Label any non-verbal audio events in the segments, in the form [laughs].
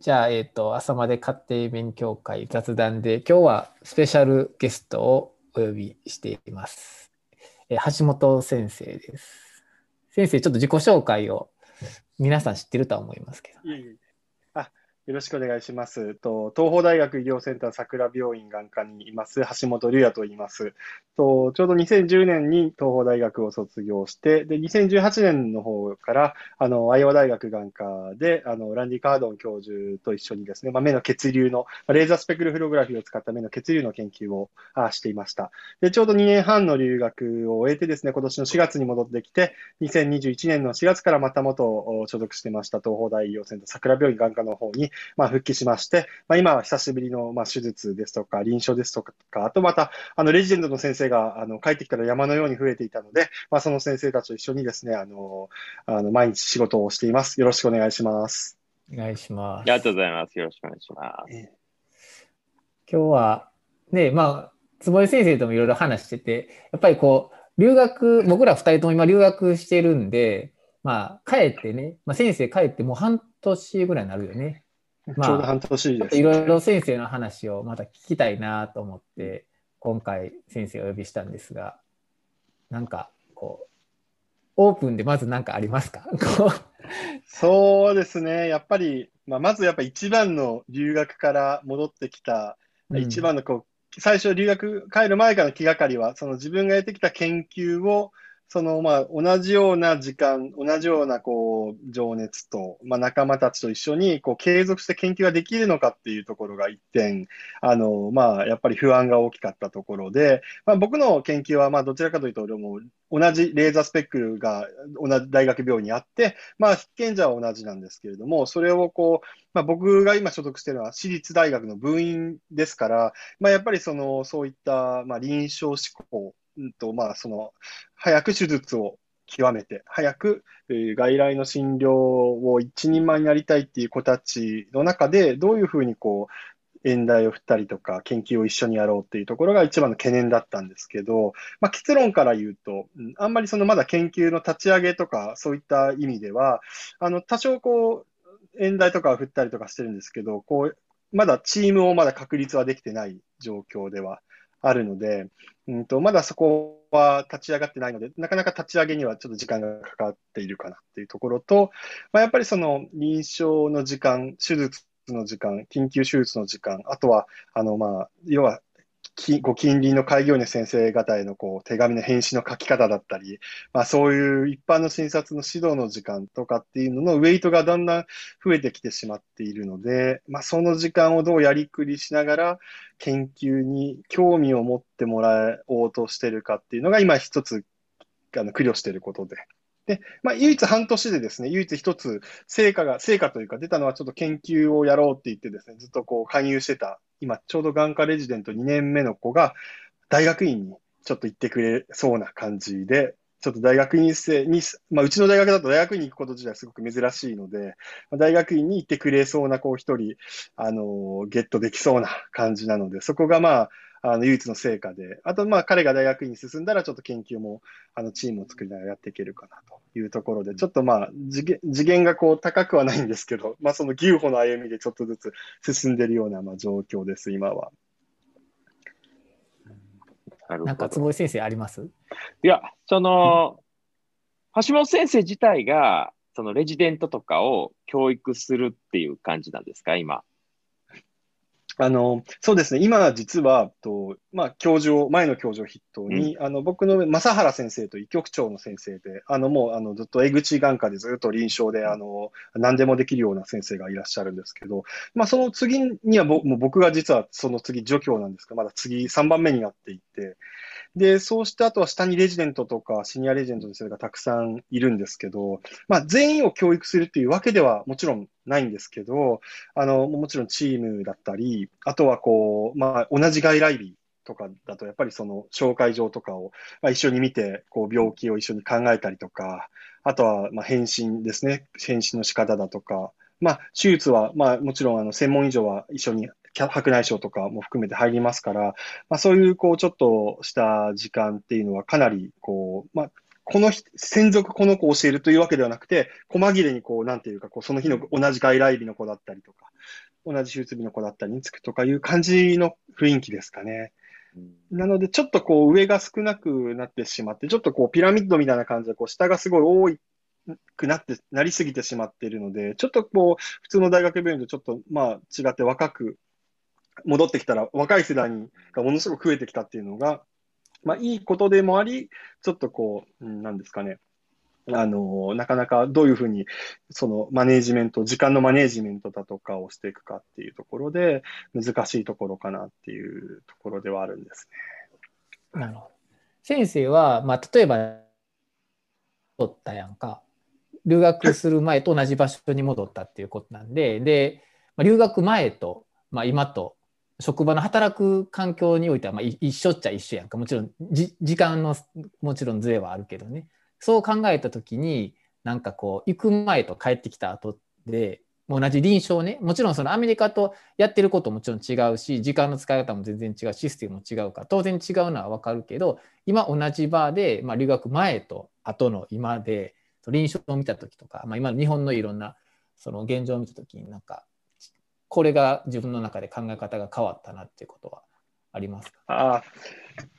じゃあ、えっ、と、朝まで家庭勉強会雑談で、今日はスペシャルゲストをお呼びしています。えー、橋本先生です。先生、ちょっと自己紹介を皆さん知ってるとは思いますけど。いえいえよろしくお願いします。と東邦大学医療センター桜病院眼科にいます橋本龍也と言います。とちょうど2010年に東邦大学を卒業して、で2018年の方からあのアイオワ大学眼科であのランディ・カードン教授と一緒にですね、まあ、目の血流のレーザースペクルフログラフィーを使った目の血流の研究をあしていました。でちょうど2年半の留学を終えてですね、今年の4月に戻ってきて、2021年の4月からまた元所属してました東邦大医療センター桜病院眼科の方にまあ、復帰しまして、まあ、今は久しぶりの、まあ、手術ですとか、臨床ですとか、あとまた、あの、レジデントの先生が、あの、帰ってきたら山のように増えていたので、まあ、その先生たちと一緒にですね、あの、あの、毎日仕事をしています。よろしくお願いします。お願いします。ありがとうございます。よろしくお願いします。えー、今日は、ね、まあ、坪井先生ともいろいろ話してて、やっぱりこう、留学、僕ら二人とも今留学してるんで、まあ、帰ってね、まあ、先生帰ってもう半年ぐらいになるよね。まあ、ちょうど半年です、いろいろ先生の話をまた聞きたいなと思って、今回先生をお呼びしたんですが、なんかこう、オープンでまず何かありますか？[laughs] そうですね、やっぱり、まあ、まずやっぱ一番の留学から戻ってきた、うん、一番のこう、最初留学帰る前からの気がかりは、その自分がやってきた研究を、そのまあ同じような時間、同じようなこう情熱と、まあ、仲間たちと一緒にこう継続して研究ができるのかっていうところが一点、あのまあ、やっぱり不安が大きかったところで、まあ、僕の研究はまあどちらかというと、俺も同じレーザースペックが同じ大学病院にあって、まあ、被験者は同じなんですけれども、それをこう、まあ、僕が今所属しているのは私立大学の部員ですから、まあ、やっぱりそのそういったまあ臨床志向うんとまあ、その早く手術を極めて、早く、えー、外来の診療を一人前になりたいっていう子たちの中で、どういうふうにこう、演題を振ったりとか、研究を一緒にやろうっていうところが一番の懸念だったんですけど、まあ、結論から言うと、あんまりそのまだ研究の立ち上げとか、そういった意味では、あの、多少こう、演題とかを振ったりとかしてるんですけど、こう、まだチームをまだ確立はできてない状況ではあるので、うんと、まだそこは立ち上がってないので、なかなか立ち上げにはちょっと時間がかかっているかなっていうところと、まあ、やっぱりその臨床の時間、手術の時間、緊急手術の時間、あとは、あの、まあ、要はきご近隣の開業医の先生方へのこう手紙の返信の書き方だったり、まあ、そういう一般の診察の指導の時間とかっていうののウェイトがだんだん増えてきてしまっているので、まあ、その時間をどうやりくりしながら研究に興味を持ってもらおうとしてるかっていうのが今一つあの苦慮していることで。で、まあ、唯一半年でですね、唯一一つ成果が、成果というか出たのはちょっと研究をやろうって言ってですね、ずっとこう勧誘してた今ちょうど眼科レジデント2年目の子が大学院にちょっと行ってくれそうな感じで、ちょっと大学院生に、まあ、うちの大学だと大学院に行くこと自体すごく珍しいので、ま、大学院に行ってくれそうな子一人、あのー、ゲットできそうな感じなので、そこがまあ、あの唯一の成果で、あとまあ彼が大学院に進んだらちょっと研究もあのチームを作りながらやっていけるかなというところで、ちょっとまあ次元次元がこう高くはないんですけど、[laughs] まあその牛歩の歩みでちょっとずつ進んでいるようなまあ状況です、今は。なんか坪井先生あります？いや、その、橋本先生自体が、そのレジデントとかを教育するっていう感じなんですか、今？あの、そうですね。今、実は、と、まあ、教授を、前の教授を筆頭に、うん、あの、僕の正原先生と医局長の先生で、あの、もう、あの、ずっと江口眼科でずっと臨床で、あの、何でもできるような先生がいらっしゃるんですけど、まあ、その次には、もう僕が実はその次、助教なんですが、まだ次3番目になっていて、で、そうしてあとは下にレジデントとかシニアレジデントの生がたくさんいるんですけど、まあ、全員を教育するっていうわけではもちろんないんですけど、あの、もちろんチームだったり、あとはこう、まあ、同じ外来日とかだと、やっぱりその紹介状とかを、まあ、一緒に見て、こう、病気を一緒に考えたりとか、あとは、まあ、返信ですね。返信の仕方だとか、まあ、手術は、まあ、もちろん、あの、専門以上は一緒に白内障とかも含めて入りますから、まあ、そういう、こう、ちょっとした時間っていうのはかなり、こう、まあ、この専属この子を教えるというわけではなくて、細切れにこう、なんていうか、こう、その日の同じ外来日の子だったりとか、同じ手術日の子だったりにつくとかいう感じの雰囲気ですかね。なので、ちょっとこう上が少なくなってしまって、ちょっとこうピラミッドみたいな感じで、こう下がすごい多いくなって、なりすぎてしまっているので、ちょっとこう、普通の大学病院とちょっとまあ違って若く戻ってきたら、若い世代がものすごく増えてきたっていうのが、まあいいことでもあり、ちょっとこう、なんですかね、あの、なかなかどういうふうに、そのマネージメント、時間のマネージメントだとかをしていくかっていうところで、難しいところかなっていうところではあるんですね。なるほど。先生は、まあ、例えば、取ったやんか。留学する前と同じ場所に戻ったっていうことなんで、で、まあ、留学前と、まあ、今と職場の働く環境においてはまあ一緒っちゃ一緒やんか。もちろん時間のもちろんずれはあるけどね。そう考えた時になんかこう行く前と帰ってきた後で同じ臨床ね。もちろんそのアメリカとやってることもちろん違うし時間の使い方も全然違うシステムも違うから当然違うのは分かるけど今同じ場で、まあ、留学前と後の今で臨床を見た時とか、まあ、今の日本のいろんなその現状を見た時になんかこれが自分の中で考え方が変わったなっていうことはありますか？あ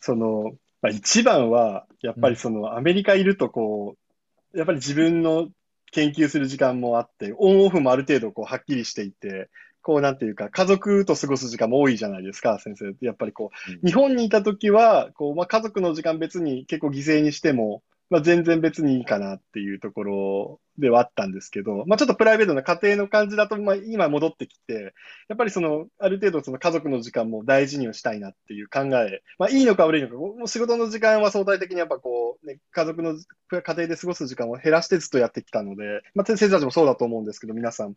そのまあ、一番は、やっぱりそのアメリカいるとこう、やっぱり自分の研究する時間もあって、オンオフもある程度こうはっきりしていて、こうなんていうか、家族と過ごす時間も多いじゃないですか、先生。やっぱりこう、日本にいた時は、こう、まあ、家族の時間別に結構犠牲にしても、まあ、全然別にいいかなっていうところではあったんですけど、まあ、ちょっとプライベートな家庭の感じだと、まあ、今戻ってきて、やっぱりその、ある程度その家族の時間も大事にしたいなっていう考え、まあ、いいのか悪いのか、もう仕事の時間は相対的にやっぱこう、ね、家族の家庭で過ごす時間を減らしてずっとやってきたので、まあ、先生たちもそうだと思うんですけど、皆さん、ま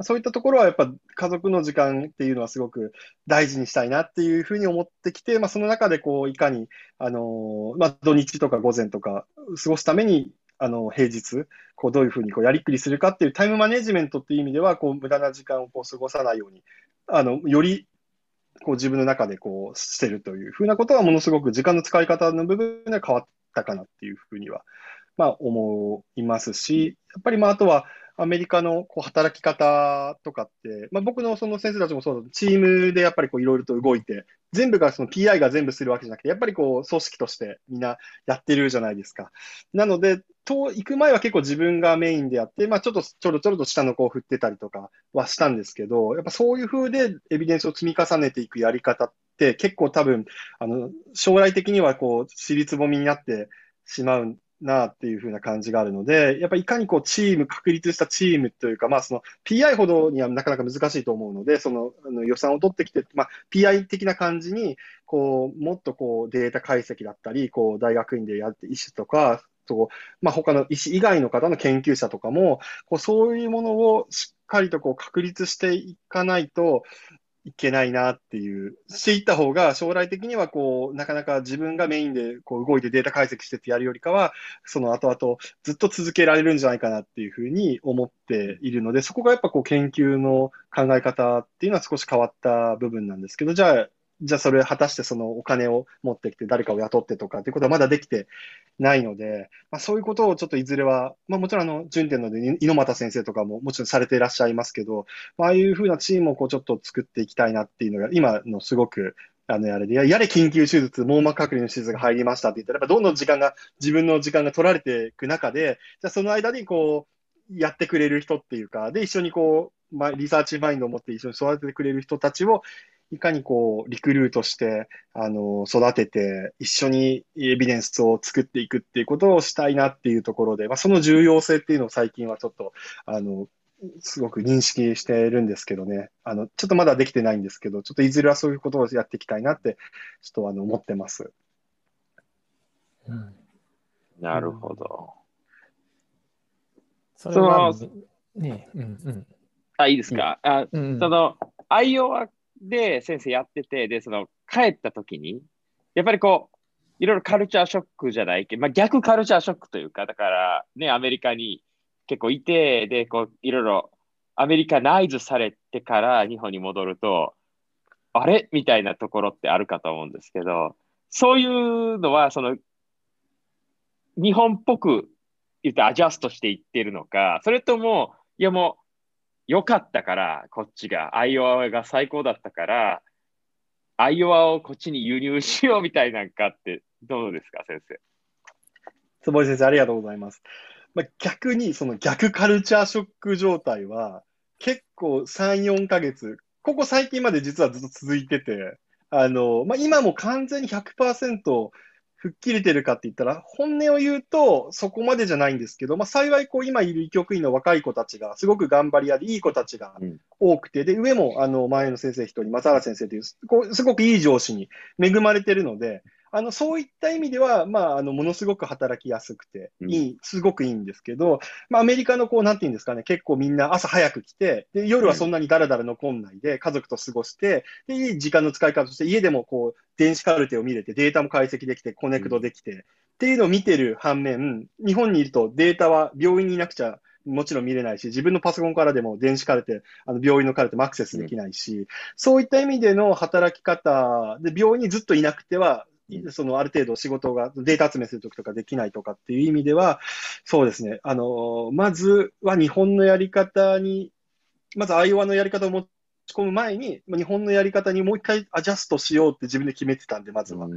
あ、そういったところはやっぱ家族の時間っていうのはすごく大事にしたいなっていうふうに思ってきて、まあ、その中でこう、いかに、あのー、まあ、土日とか午前とか過ごすために、あの、平日、こう、どういうふうにこうやりくりするかっていうタイムマネジメントっていう意味では、こう、無駄な時間をこう過ごさないように、あの、より、こう、自分の中でこう、してるというふうなことは、ものすごく時間の使い方の部分で変わったかなっていうふうには、まあ、思いますし、やっぱりまあ、あとは、アメリカのこう働き方とかって、まあ、僕のその先生たちもそうだチームでやっぱりいろいろと動いて、全部がその PI が全部するわけじゃなくて、やっぱりこう組織としてみんなやってるじゃないですか。なので、と行く前は結構自分がメインでやって、まあ、ちょっとちょろちょろと下の子を振ってたりとかはしたんですけど、やっぱそういう風でエビデンスを積み重ねていくやり方って結構多分、あの、将来的にはこう、尻つぼみになってしまうなっていう風な感じがあるので、やっぱりいかにこうチーム、確立したチームというか、まあその PI ほどにはなかなか難しいと思うので、そのあの予算を取ってきて、まあ PI 的な感じに、こう、もっとこうデータ解析だったり、こう大学院でやって医師とか、とまあ、他の医師以外の方の研究者とかも、こうそういうものをしっかりとこう確立していかないと、いけないなっていう、していった方が将来的にはこう、なかなか自分がメインでこう動いてデータ解析してってやるよりかは、その後々ずっと続けられるんじゃないかなっていうふうに思っているので、そこがやっぱこう研究の考え方っていうのは少し変わった部分なんですけど、じゃあじゃあそれ果たしてそのお金を持ってきて誰かを雇ってとかっていうことはまだできてないので、まあ、そういうことをちょっといずれは、まあ、もちろんあの、順天ので猪俣先生とかももちろんされていらっしゃいますけど、まああいうふうなチームをこうちょっと作っていきたいなっていうのが今のすごくあの、あれで、やれ緊急手術、網膜隔離の手術が入りましたって言ったら、どんどん時間が、自分の時間が取られていく中で、じゃあその間にこう、やってくれる人っていうか、で、一緒にこう、まあ、リサーチマインドを持って一緒に育ててくれる人たちをいかにこう、リクルートして、あの、育てて、一緒にエビデンスを作っていくっていうことをしたいなっていうところで、まあ、その重要性っていうのを最近はちょっと、あの、すごく認識してるんですけどね。あの、ちょっとまだできてないんですけど、ちょっといずれはそういうことをやっていきたいなって、ちょっとあの、思ってます。うん、なるほど。それは、ね、うんうん。あ、いいですか？あ、うん、その、アイオワで先生やってて、で、その帰った時に、やっぱりこう、いろいろカルチャーショックじゃないけど、まあ、逆カルチャーショックというか、だからね、アメリカに結構いて、で、こう、いろいろアメリカナイズされてから日本に戻ると、あれ？みたいなところってあるかと思うんですけど、そういうのは、その、日本っぽく言ってアジャストしていってるのか、それとも、いやもう、良かったから、こっちが、アイオワが最高だったから、アイオワをこっちに輸入しようみたいなんかって、どうですか、先生？坪井先生、ありがとうございます。まあ、逆に、その逆カルチャーショック状態は、結構3、4ヶ月、ここ最近まで実はずっと続いてて、あの、まあ、今も完全に100%吹っ切れてるかって言ったら、本音を言うとそこまでじゃないんですけど、まあ、幸いこう今いる医局員の若い子たちがすごく頑張り屋でいい子たちが多くて、で、上もあの前の先生一人、松原先生という、こうすごくいい上司に恵まれてるので、あの、そういった意味では、まあ、あの、ものすごく働きやすくて、いい、すごくいいんですけど、まあ、アメリカのこう、なんていうんですかね、結構みんな朝早く来て、で、夜はそんなにだらだら残んないで、家族と過ごして、で、いい時間の使い方として、家でもこう、電子カルテを見れて、データも解析できて、コネクトできて、っていうのを見てる反面、日本にいるとデータは病院にいなくちゃもちろん見れないし、自分のパソコンからでも電子カルテ、あの病院のカルテもアクセスできないし、うん、そういった意味での働き方で、病院にずっといなくてはそのある程度仕事が、データ集めするときとかできないとかっていう意味では、そうですね、あの、まずは日本のやり方に、まずアイオワのやり方を持ち込む前に、日本のやり方にもう一回アジャストしようって自分で決めてたんで、まずは。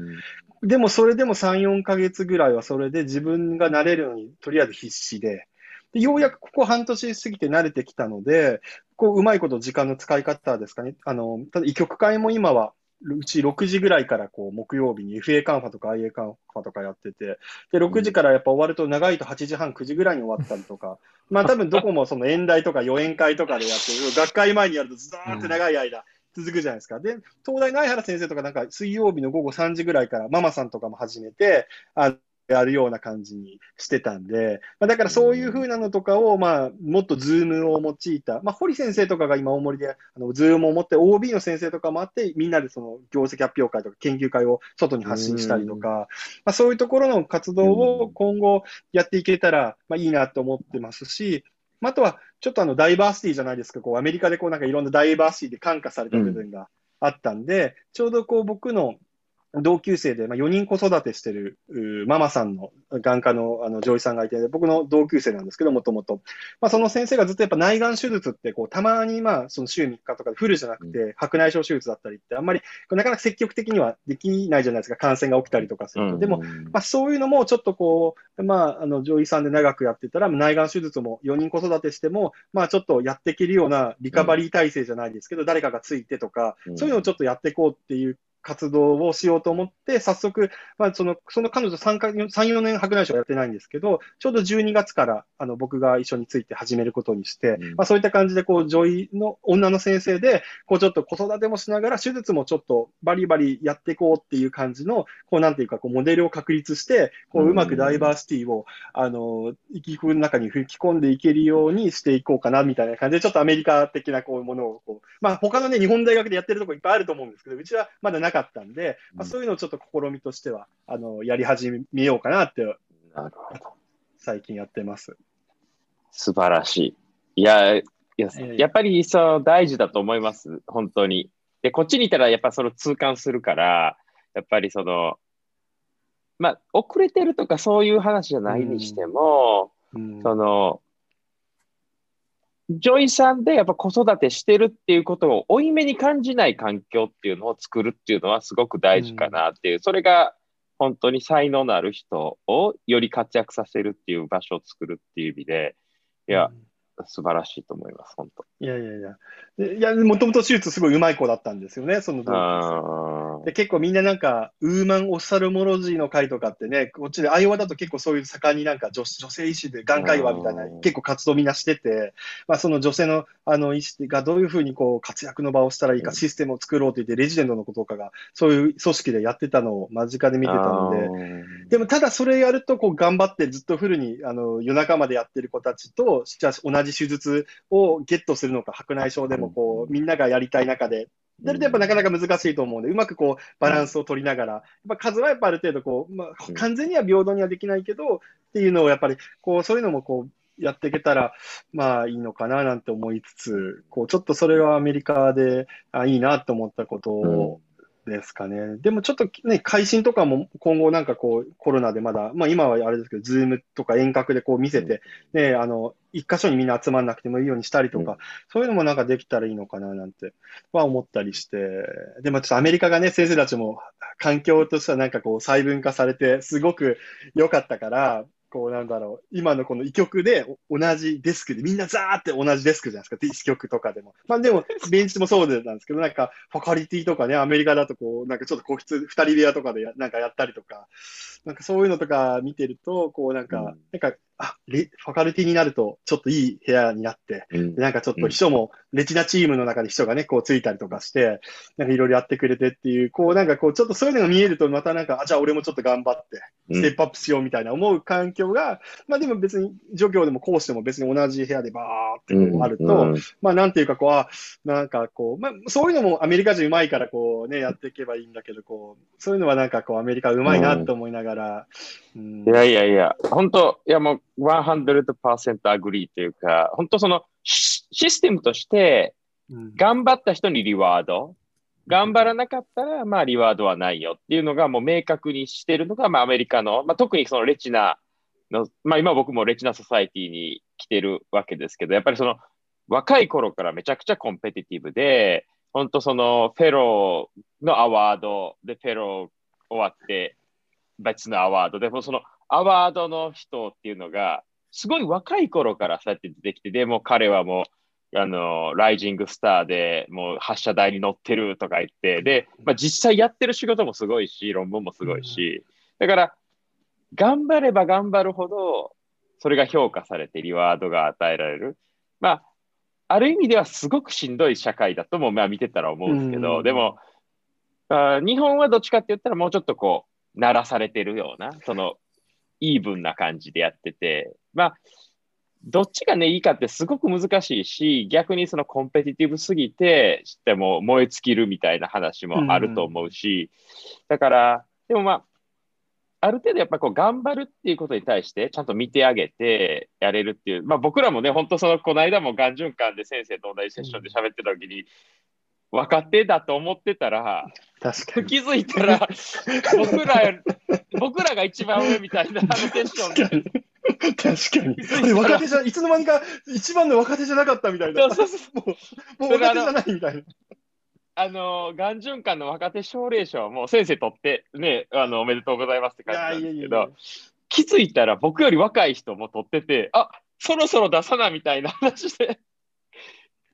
でもそれでも3、4ヶ月ぐらいはそれで自分が慣れるのにとりあえず必死で、でようやくここ半年過ぎて慣れてきたので、こう、うまいこと時間の使い方ですかね。あの、ただ、医局会も今は、うち6時ぐらいからこう木曜日に FA カンファとか IA カンファとかやってて、で、6時からやっぱ終わると長いと8時半、9時ぐらいに終わったりとか、まあ多分どこもその演題とか予演会とかでやってる、学会前にやるとずーって長い間続くじゃないですか。で、東大の相原先生とかなんか水曜日の午後3時ぐらいからママさんとかも始めて、あやるような感じにしてたんで、まあ、だからそういうふうなのとかを、まあ、もっと Zoom を用いた、まあ、堀先生とかが今大森で、あの、 Zoom を持って OB の先生とかもあって、みんなでその業績発表会とか研究会を外に発信したりとか、まあ、そういうところの活動を今後やっていけたら、まあ、いいなと思ってますし、あとは、ちょっとあの、ダイバーシティじゃないですか、こう、アメリカでこう、なんかいろんなダイバーシティで感化された部分があったんで、ちょうどこう、僕の同級生で、まあ、4人子育てしてるママさんの眼科のあの女医さんがいて、僕の同級生なんですけど、もともと。まあ、その先生がずっとやっぱ内眼手術ってこう、たまにまあその週3日とかでフルじゃなくて、白内障手術だったりって、あんまりなかなか積極的にはできないじゃないですか、感染が起きたりとかすると。でも、まあ、そういうのもちょっとこう、まあ、あの女医さんで長くやってたら、内眼手術も4人子育てしても、まあ、ちょっとやっていけるようなリカバリー体制じゃないですけど、誰かがついてとか、そういうのをちょっとやっていこうっていう活動をしようと思って、早速、まあ、その、その彼女3か、3、4年白内障やってないんですけど、ちょうど12月から、あの、僕が一緒について始めることにして、うん、まあ、そういった感じで、こう、女医の女の先生で、こう、ちょっと子育てもしながら、手術もちょっとバリバリやっていこうっていう感じの、こう、なんていうか、こう、モデルを確立して、こう、うまくダイバーシティを、あの、生きの中に吹き込んでいけるようにしていこうかな、みたいな感じで、ちょっとアメリカ的なこうものを、こう、まあ、他のね、日本大学でやってるとこいっぱいあると思うんですけど、うちはまだなかったんで、まあ、そういうのをちょっと試みとしては、あの、やり始めようかなって、なるほど。最近やってます。素晴らしい。いや、いややっぱりそう大事だと思います、本当に。で、こっちにいたらやっぱその痛感するから、やっぱりその、まあ、遅れてるとかそういう話じゃないにしても、うんうん、その、女医さんでやっぱ子育てしてるっていうことを負い目に感じない環境っていうのを作るっていうのはすごく大事かなっていう、うん、それが本当に才能のある人をより活躍させるっていう場所を作るっていう意味で、いや、うん素晴らしいと思います、本当。いやいやいや。いや、もともと手術すごいうまい子だったんですよね、その時で結構みんななんか、ウーマンオフサルモロジーの会とかってね、こっちでアイオワだと結構そういう盛んになんか女女性医師で眼科医はみたいな結構活動みんなしてて、まあその女性のあの医師がどういうふうにこう活躍の場をしたらいいか、システムを作ろうと言って、レジデントのこととかがそういう組織でやってたのを間近で見てたので、でもただそれやるとこう頑張ってずっとフルにあの夜中までやってる子たちと、同じ手術をゲットするのか、白内障でもこう、みんながやりたい中で、やるとやっぱなかなか難しいと思うんで、うまくこうバランスを取りながら、やっぱ数はやっぱある程度こう、まあ、完全には平等にはできないけど、っていうのをやっぱりこう、そういうのもこう、やっていけたら、まあいいのかななんて思いつつ、こう、ちょっとそれはアメリカで、あいいなと思ったことを、ですかね。でもちょっとね、配信とかも今後なんかこうコロナでまだ、まあ今はあれですけど、 Zoom とか遠隔でこう見せて、ね、あの、一箇所にみんな集まんなくてもいいようにしたりとか、うん、そういうのもなんかできたらいいのかななんては思ったりして、でもちょっとアメリカがね、先生たちも環境としてはなんかこう細分化されて、すごく良かったから、こうなんだろう、今のこの医局で同じデスクで、みんなザーって同じデスクじゃないですか、ディス曲とかでも。まあでも、ベンチもそうなんですけど、なんか、ファカリティとかね、アメリカだとこう、なんかちょっと個室、二人部屋とかでなんかやったりとか、なんかそういうのとか見てると、こうなんか、うん、なんかあレ、ファカルティになると、ちょっといい部屋になって、うん、なんかちょっと秘書も、レチナチームの中で秘書がね、こうついたりとかして、なんかいろいろやってくれてっていう、こうなんかこう、ちょっとそういうのが見えると、またなんか、あ、じゃあ俺もちょっと頑張って、ステップアップしようみたいな思う環境が、うん、まあでも別に、助教でも講師でも別に同じ部屋でバーってこうあると、うん、まあなんていうかこう、あ、なんかこう、まあそういうのもアメリカ人うまいからこうね、やっていけばいいんだけど、こう、そういうのはなんかこう、アメリカうまいなと思いながら、いやいやいや、本当、いやもう100% agree というか、本当そのシステムとして、頑張った人に reward、頑張らなかったら、まあ reward はないよっていうのがもう明確にしてるのが、まあアメリカの、まあ特にその retinaの、まあ今僕もレチナソサイティに来てるわけですけど、やっぱりその若い頃からめちゃくちゃコンペティティブで、本当そのフェローのアワードでフェロー終わって、別のアワードで、そのアワードの人っていうのが、すごい若い頃からそうやって出てきて、でも彼はもう、あの、ライジングスターでもう発射台に乗ってるとか言って、で、まあ、実際やってる仕事もすごいし、論文もすごいし、だから、頑張れば頑張るほど、それが評価されてリワードが与えられる。まあ、ある意味ではすごくしんどい社会だとも、まあ見てたら思うんですけど、でもあ、日本はどっちかって言ったらもうちょっとこう、鳴らされてるような、その、イーブンな感じでやってて、まあ、どっちがね、いいかってすごく難しいし、逆にそのコンペティティブすぎて、しても燃え尽きるみたいな話もあると思うし、だから、でもまあ、ある程度やっぱこう頑張るっていうことに対してちゃんと見てあげてやれるっていう、まあ僕らもね、本当その、この間もがん循環で先生と同じセッションで喋ってた時に、若手だと思ってたら、確かに気づいたら、[laughs] 僕ら、僕らが一番上みたいな、あのセッションで。確かに。若手じゃ、いつの間にか一番の若手じゃなかったみたいな。そうそうそうもう、もう若手じゃないみたいな。あの、がん循環の若手奨励賞も先生取ってね、あの、おめでとうございますって感じなんですけど、気づいたら僕より若い人も取ってて、あそろそろ出さなみたいな話で。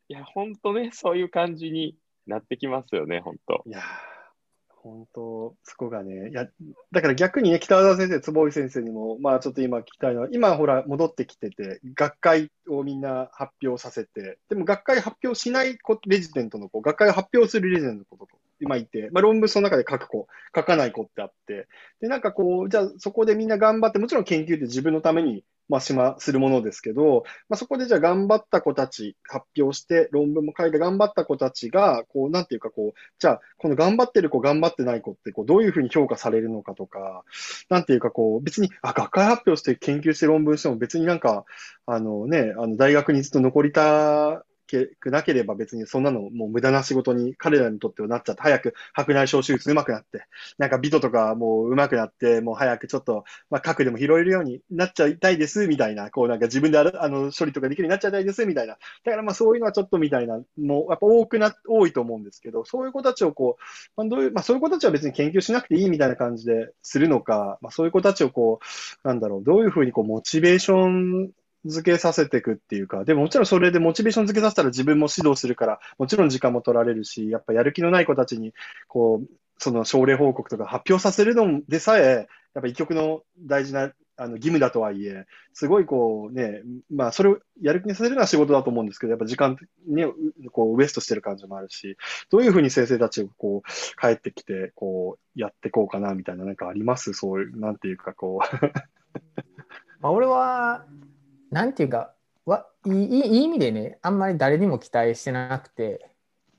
いや、本当ね、そういう感じになってきますよね、本当。いや本当、そこがね、いや、だから逆にね、北澤先生、坪井先生にも、まあちょっと今聞きたいのは、今ほら、戻ってきてて、学会をみんな発表させて、でも学会発表しない、レジデントの子、学会を発表するレジデントの子とか、今いて、まあ論文その中で書く子、書かない子ってあって、で、なんかこう、じゃあそこでみんな頑張って、もちろん研究って自分のためにまあ、しま、するものですけど、まあ、そこでじゃあ頑張った子たち、発表して、論文も書いて頑張った子たちが、こう、なんていうかこう、じゃあ、この頑張ってる子、頑張ってない子って、こう、どういうふうに評価されるのかとか、なんていうかこう、別に、あ、学会発表して研究して論文しても別になんか、あのね、あの、大学にずっと残りたくなければ別にそんなのもう無駄な仕事に彼らにとってはなっちゃって、早く白内障手術上手くなって、なんかビトとかもう上手くなって、もう早くちょっと、まあ、核でも拾えるようになっちゃいたいです、みたいな、こうなんか自分であるあの処理とかできるようになっちゃいたいです、みたいな。だからまあそういうのはちょっとみたいな、もうやっぱ多くな、多いと思うんですけど、そういう子たちをこう、まあ、どういう、まあそういう子たちは別に研究しなくていいみたいな感じでするのか、まあそういう子たちをこう、なんだろう、どういうふうにこうモチベーション付けさせていくっていうか、でももちろんそれでモチベーション付けさせたら自分も指導するから、もちろん時間も取られるし、やっぱやる気のない子たちに、こう、その症例報告とか発表させるのでさえ、やっぱ一曲の大事なあの義務だとはいえ、すごいこうね、まあそれをやる気にさせるのは仕事だと思うんですけど、やっぱ時間にこうウエストしてる感じもあるし、どういうふうに先生たちをこう帰ってきて、こうやっていこうかなみたいななんかあります？そういう、なんていうかこう。[laughs] 俺はなんていうかわいいいい意味でねあんまり誰にも期待してなくて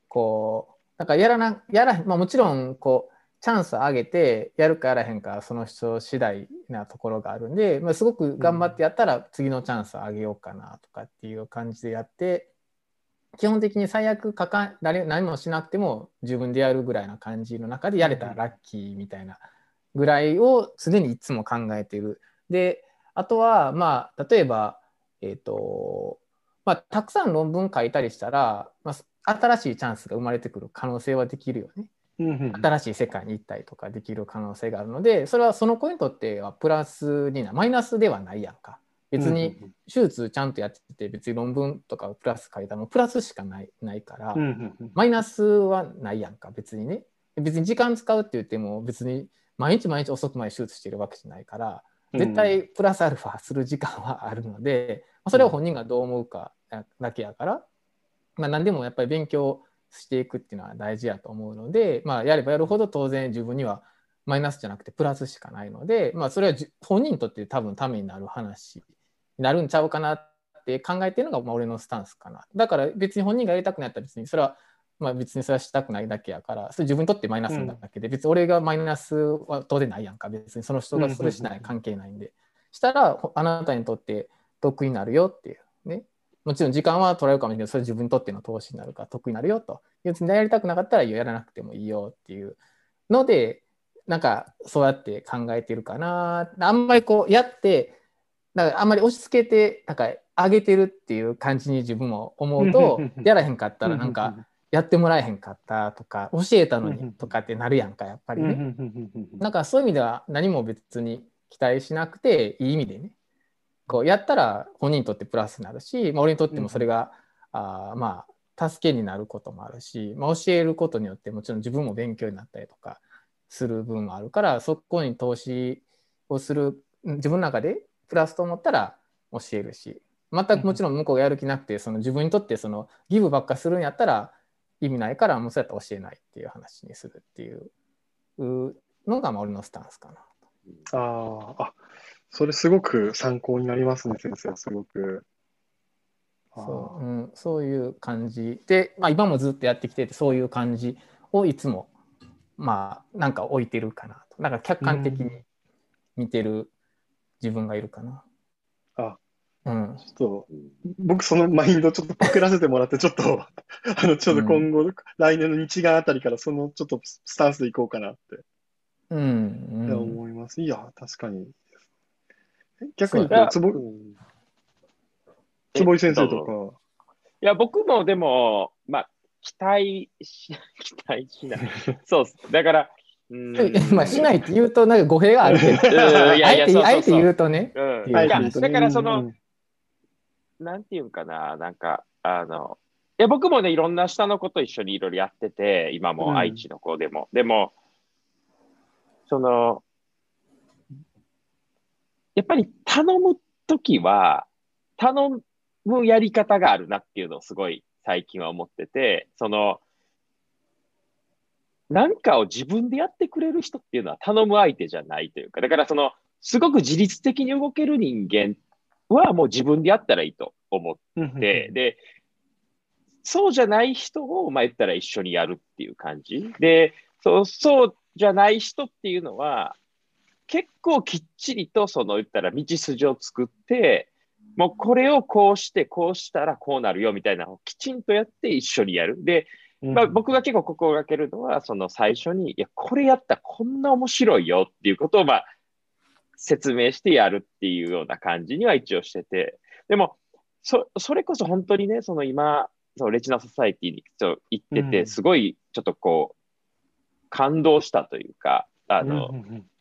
こうなんかやらなやら、まあ、もちろんこうチャンス上げてやるかやらへんかその人次第なところがあるんで、まあ、すごく頑張ってやったら次のチャンス上げようかなとかっていう感じでやって基本的に最悪かか誰何もしなくても自分でやるぐらいな感じの中でやれたらラッキーみたいなぐらいを常にいつも考えている。であとはまあ例えばえっ、ー、とまあたくさん論文書いたりしたら、まあ、新しいチャンスが生まれてくる可能性はできるよね。新しい世界に行ったりとかできる可能性があるのでそれはその子にとってはプラスになマイナスではないやんか。別に手術ちゃんとやってて別に論文とかプラス書いたのプラスしかないないから、マイナスはないやんか別にね。別に時間使うって言っても別に毎日毎日遅くまで手術してるわけじゃないから絶対プラスアルファする時間はあるので、それは本人がどう思うかだけやから、まあ、何でもやっぱり勉強していくっていうのは大事やと思うので、まあ、やればやるほど当然自分にはマイナスじゃなくてプラスしかないので、まあ、それは本人にとって多分ためになる話になるんちゃうかなって考えてるのが、まあ、俺のスタンスかな。だから別に本人がやりたくなったら別にそれは、まあ、別にそれはしたくないだけやから、それ自分にとってマイナスなだけで、うん、別に俺がマイナスは当然ないやんか、別にその人がそれしない関係ないんで。したら、あなたにとって得になるよっていうね。もちろん時間は取られるかもしれないけど、それ自分にとっての投資になるから得になるよと。別にやりたくなかったらやらなくてもいいよっていうので、なんかそうやって考えてるかな。あんまりこうやって、だからあんまり押し付けてなんか上げてるっていう感じに自分も思うとやらへんかったらなんかやってもらえへんかったとか教えたのにとかってなるやんかやっぱりね。なんかそういう意味では何も別に期待しなくていい意味でね。こうやったら本人にとってプラスになるし、まあ、俺にとってもそれが、あまあ助けになることもあるし、まあ、教えることによってもちろん自分も勉強になったりとかする部分もあるからそこに投資をする自分の中でプラスと思ったら教えるし。全くもちろん向こうがやる気なくてその自分にとってそのギブばっかするんやったら意味ないからもうそうやったら教えないっていう話にするっていうのが俺のスタンスかな。ああ、それすごく参考になりますね、先生、すごく。そう,、うん、そういう感じで、まあ、今もずっとやってきててそういう感じをいつもまあなんか置いてるかなとなんか客観的に見てる自分がいるかな。あ、うん。ちょっと、僕そのマインドちょっとパクらせてもらって、ちょっと、[laughs] あの、ちょっと今後、うん、来年の日元あたりからそのちょっとスタンスでいこうかなって、うん、うん、思います。いや、確かに。逆につぼ、坪井先生とか。いや、僕もでも、まあ、期待し、[laughs] 期待しない。[laughs] そうっす。だから、まあしないって言うとなんか語弊があるけど、あえて言うとね。うん、だからその、なんていうかな、なんか、あの、いや僕もね、いろんな下の子と一緒にいろいろやってて、今も愛知の子でも。うん、でも、その、やっぱり頼むときは、頼むやり方があるなっていうのをすごい最近は思ってて、その、何かを自分でやってくれる人っていうのは頼む相手じゃないというか、だからその、すごく自律的に動ける人間はもう自分でやったらいいと思って、で、そうじゃない人を、まあ言ったら一緒にやるっていう感じ。で、そう、そうじゃない人っていうのは、結構きっちりとその言ったら道筋を作って、もうこれをこうして、こうしたらこうなるよみたいなのをきちんとやって一緒にやる。で、まあ、僕が結構心がけるのは、その最初に、いや、これやったらこんな面白いよっていうことを、まあ、説明してやるっていうような感じには一応してて、でも、そそれこそ本当にね、その今、そのレチナソサイティに行ってて、すごいちょっとこう、感動したというか、あの、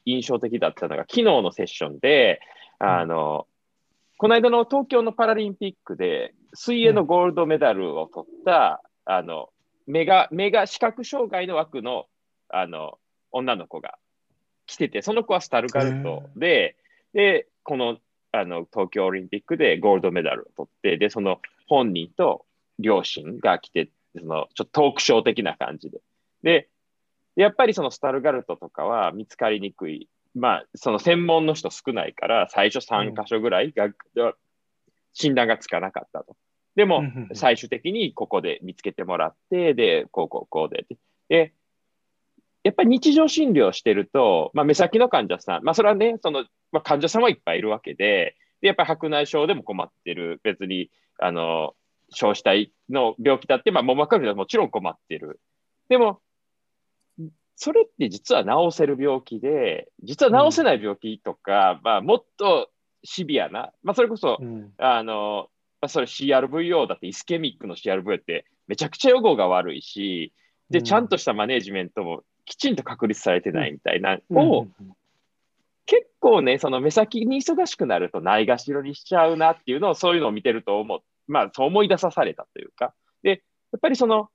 印象的だったのが、昨日のセッションで、あの、この間の東京のパラリンピックで、水泳のゴールドメダルを取った、あの、目が、目が視覚障害の枠の、あの、女の子が来てて、その子はスタルガルトで、で、この、あの、東京オリンピックでゴールドメダルを取って、で、その本人と両親が来て、その、ちょっとトークショー的な感じで。で、やっぱりそのスタルガルトとかは見つかりにくい。まあ、その専門の人少ないから、最初3箇所ぐらいが、うん、診断がつかなかったと。でも、最終的にここで見つけてもらって、で、こうこうこうで。で、やっぱり日常診療してると、まあ、目先の患者さん、まあ、それはね、その、まあ、患者さんはいっぱいいるわけで、で、やっぱり白内障でも困ってる、別に、あの、小死体の病気だって、まあ、網膜剥離はもちろん困ってる。でも、それって実は治せる病気で、実は治せない病気とか、うん、まあ、もっとシビアな、まあ、それこそ、うん、あの、まあ、それ CRVO だって、イスケミックの CRVO ってめちゃくちゃ予後が悪いし、で、ちゃんとしたマネジメントもきちんと確立されてないみたいなを、結構ね、その目先に忙しくなるとないがしろにしちゃうなっていうのを、そういうのを見てると思う、まあ、そう思い出さされたというか。で、やっぱりその、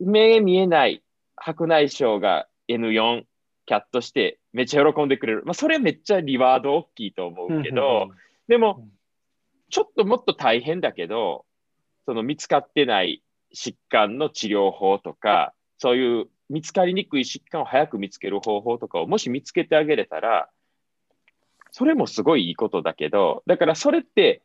目見えない白内障が N4 キャットしてめっちゃ喜んでくれる。まあ、それめっちゃリワード大きいと思うけど、でも、ちょっともっと大変だけど、その見つかってない疾患の治療法とか、そういう見つかりにくい疾患を早く見つける方法とかをもし見つけてあげれたら、それもすごいいいことだけど、だからそれって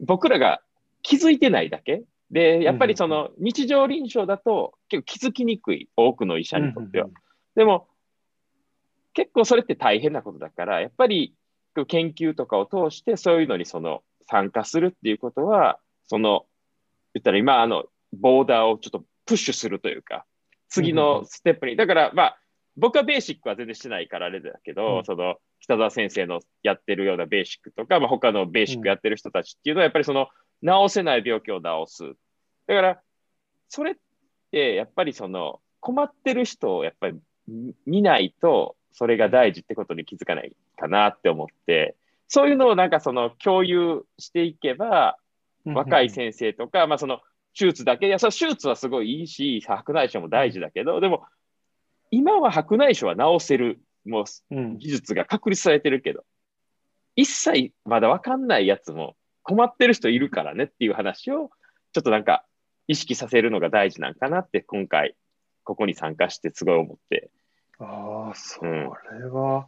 僕らが気づいてないだけ？で、やっぱりその日常臨床だと結構気づきにくい、多くの医者にとっては。でも、結構それって大変なことだから、やっぱり研究とかを通してそういうのにその参加するっていうことは、その、言ったら今、あの、ボーダーをちょっとプッシュするというか、次のステップに、だから、まあ、僕はベーシックは全然してないからあれだけど、うん、その、北澤先生のやってるようなベーシックとか、まあ、他のベーシックやってる人たちっていうのは、やっぱりその、治せない病気を治す。だから、それって、やっぱりその、困ってる人をやっぱり見ないと、それが大事ってことに気づかないかなって思って、そういうのをなんかその共有していけば、若い先生とか、まあその手術だけ、いや、そ手術はすごいいいし、白内障も大事だけど、でも、今は白内障は治せる、もう技術が確立されてるけど、一切まだ分かんないやつも困ってる人いるからねっていう話を、ちょっとなんか意識させるのが大事なんかなって、今回、ここに参加してすごい思って。ああ、それは、うん、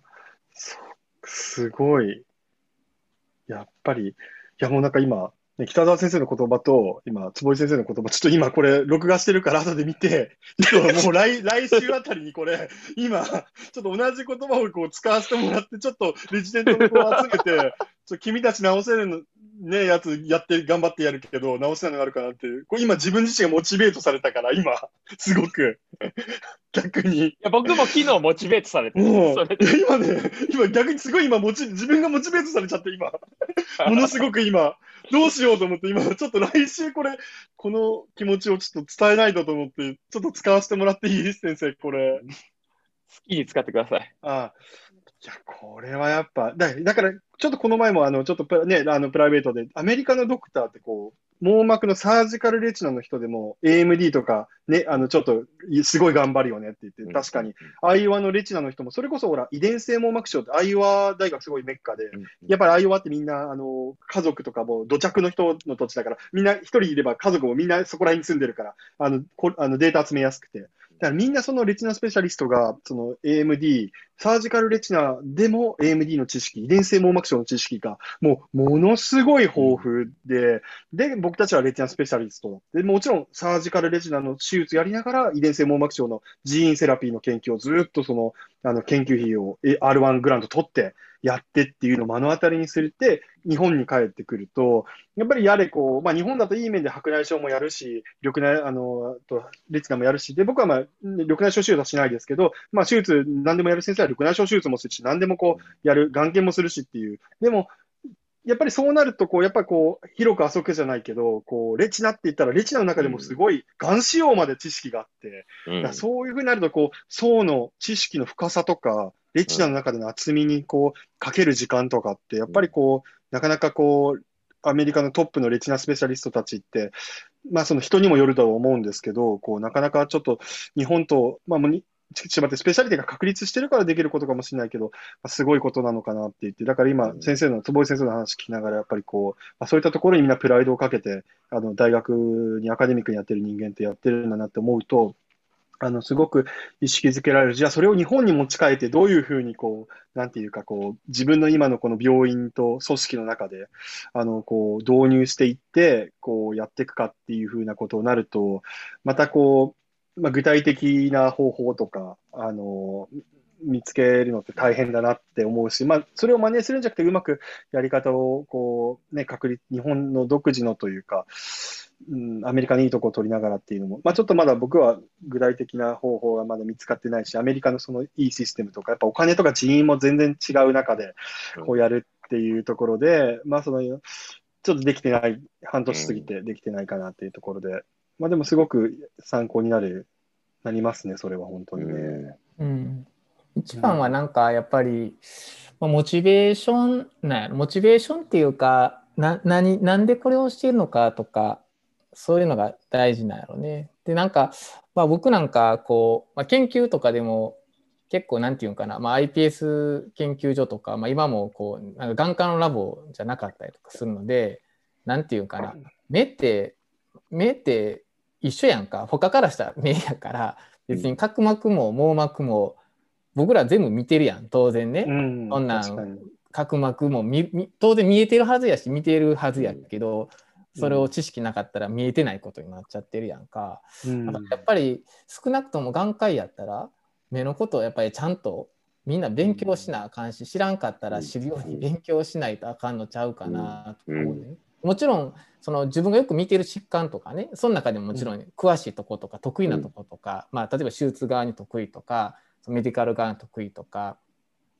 すごい。やっぱり、いやもうなんか今、ね、北澤先生の言葉と、今、坪井先生の言葉、ちょっと今これ、録画してるから後で見て、[laughs] もう来来週あたりにこれ、今、ちょっと同じ言葉をこう使わせてもらって、ちょっとレジデントの子を集めて、ちょ君たち直せるの、ね、やつやって頑張ってやるけど、直せないのがあるかなって、これ今自分自身がモチベートされたから、今、すごく、[laughs] 逆に。いや、僕も昨日モチベートされてもう、今ね、今逆にすごい今モチ、自分がモチベートされちゃって、今、[laughs] ものすごく今、どうしようと思って、今、ちょっと来週これ、この気持ちをちょっと伝えないとと思って、ちょっと使わせてもらっていい？先生、これ。好きに使ってください。ああ。いや、これはやっぱ、だだから、ちょっとこの前も、あの、ちょっとね、あの、プライベートで、アメリカのドクターってこう、網膜のサージカルレチナの人でも AMD とかね、あの、ちょっとすごい頑張るよねって言って、確かに、アイオワのレチナの人も、それこそほら、遺伝性網膜症ってアイオワ大学すごいメッカで、やっぱりアイオワってみんな、あの、家族とかも土着の人の土地だから、みんな一人いれば家族もみんなそこら辺に住んでるから、あの、こあのデータ集めやすくて。だからみんなそのレチナスペシャリストが、その AMD、サージカルレチナでも AMD の知識、遺伝性網膜症の知識が、もうものすごい豊富で、で、僕たちはレチナスペシャリスト。で、もちろんサージカルレチナの手術やりながら遺伝性網膜症のジーンセラピーの研究をずっとその、あの、研究費を R1 グラント取ってやってっていうのを目の当たりにするって、日本に帰ってくると、やっぱりやれこう、まあ日本だといい面で白内障もやるし、緑内、あの、と、レチナもやるし、で、僕はまあ、緑内障手術はしないですけど、まあ手術何でもやる先生は緑内障手術もするし、何でもこう、やる、眼検もするしっていう。でも、やっぱりそうなると、こう、やっぱりこう、広く浅くじゃないけど、こう、レチナって言ったら、レチナの中でもすごい、眼仕様まで知識があって、うん、そういうふうになると、こう、層の知識の深さとか、レチナの中での厚みにこう、かける時間とかって、やっぱりこう、なかなかこう、アメリカのトップのレチナスペシャリストたちって、まあその人にもよるとは思うんですけど、こう、なかなかちょっと日本と、まあもうちまって、スペシャリティが確立してるからできることかもしれないけど、まあ、すごいことなのかなって言って、だから今、先生の、坪井先生の話聞きながら、やっぱりこう、まあ、そういったところにみんなプライドをかけて、あの、大学にアカデミックにやってる人間ってやってるんだなって思うと、あの、すごく意識づけられる。じゃあ、それを日本に持ち帰って、どういうふうに、こう、なんていうか、こう、自分の今のこの病院と組織の中で、あの、こう、導入していって、こう、やっていくかっていうふうなことになると、またこう、まあ、具体的な方法とか、あの、見つけるのって大変だなって思うし、まあ、それを真似するんじゃなくて、うまくやり方を、こう、ね、確立、日本の独自のというか、うん、アメリカのいいとこを取りながらっていうのも、まあ、ちょっとまだ僕は具体的な方法がまだ見つかってないし、アメリカのそのいいシステムとか、やっぱお金とか人員も全然違う中で、こうやるっていうところで、まあ、その、ちょっとできてない、半年過ぎてできてないかなっていうところで、まあ、でもすごく参考になる、なりますね、それは本当にね。うん、一番はなんかやっぱり、まあ、モチベーションなんやろ。モチベーションっていうかな何なんでこれをしているのかとかそういうのが大事なんやろね。でなんか、まあ、僕なんかこう、まあ、研究とかでも結構なんていうのかな、まあ、iPS 研究所とか、まあ、今もこうなんか眼科のラボじゃなかったりとかするのでなんていうかな。目って目って一緒やんか。他からしたら目やから別に角膜も網膜も僕ら全部見てるやん当然ね、うん、そんなん角膜も当然見えてるはずやし見てるはずやけど、うん、それを知識なかったら見えてないことになっちゃってるやんか,、うん、かやっぱり少なくとも眼科医やったら目のことをやっぱりちゃんとみんな勉強しなあかんし知らんかったら知るように勉強しないとあかんのちゃうかなと思うね。もちろんその自分がよく見てる疾患とかねその中でももちろん詳しいとことか得意なとことか、まあ、例えば手術側に得意とかメディカル側に得意とか、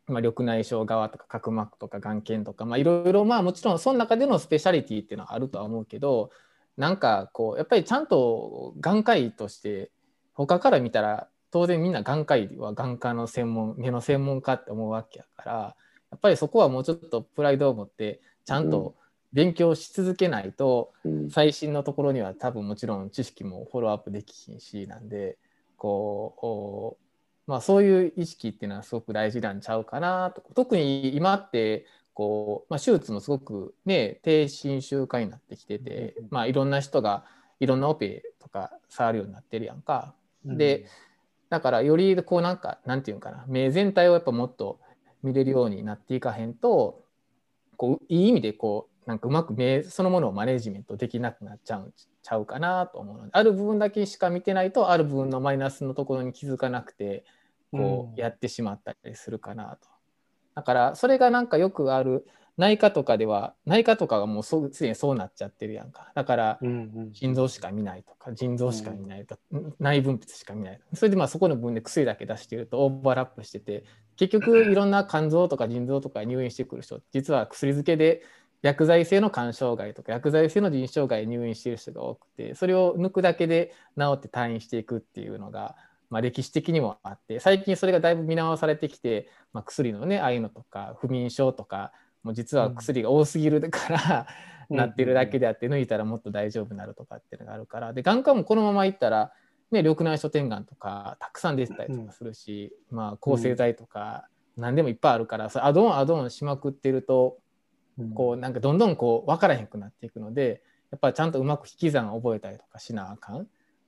まあ、緑内障側とか角膜とか眼瞼とかいろいろまあもちろんその中でのスペシャリティっていうのはあるとは思うけどなんかこうやっぱりちゃんと眼科医として他から見たら当然みんな眼科医は眼科の専門目の専門家って思うわけやからやっぱりそこはもうちょっとプライドを持ってちゃんと、勉強し続けないと、最新のところには多分もちろん知識もフォローアップできひんしなんでこうまあそういう意識っていうのはすごく大事なんちゃうかなと。特に今ってこう、まあ、手術もすごくね低侵襲化になってきてて、まあ、いろんな人がいろんなオペとか触るようになってるやんか。でだからよりこうなんかなんていうかな目全体をやっぱもっと見れるようになっていかへんとこういい意味でこうなんかうまく目そのものをマネジメントできなくなっちゃうちゃうかなと思うのである部分だけしか見てないとある部分のマイナスのところに気づかなくてこうやってしまったりするかなと。だからそれがなんかよくある内科とかでは内科とかがもうすでにそうなっちゃってるやんか。だから心臓しか見ないとか腎臓しか見ないと、内分泌しか見ないそれでまあそこの部分で薬だけ出してるとオーバーラップしてて結局いろんな肝臓とか腎臓とか入院してくる人実は薬漬けで薬剤性の肝障害とか薬剤性の腎障害入院している人が多くてそれを抜くだけで治って退院していくっていうのが、まあ、歴史的にもあって最近それがだいぶ見直されてきて、まあ、薬のねああいうのとか不眠症とかもう実は薬が多すぎるから、うん、なってるだけであって抜いたらもっと大丈夫になるとかっていうのがあるから。で眼科もこのままいったら、ね、緑内障点眼とかたくさん出てたりとかするし、うん、まあ、抗生剤とか何でもいっぱいあるからそれアドオンアドオンしまくってるとこうなんかどんどんこう分からへんくなっていくのでやっぱりちゃんとうまく引き算を覚えたりとかしなあかん。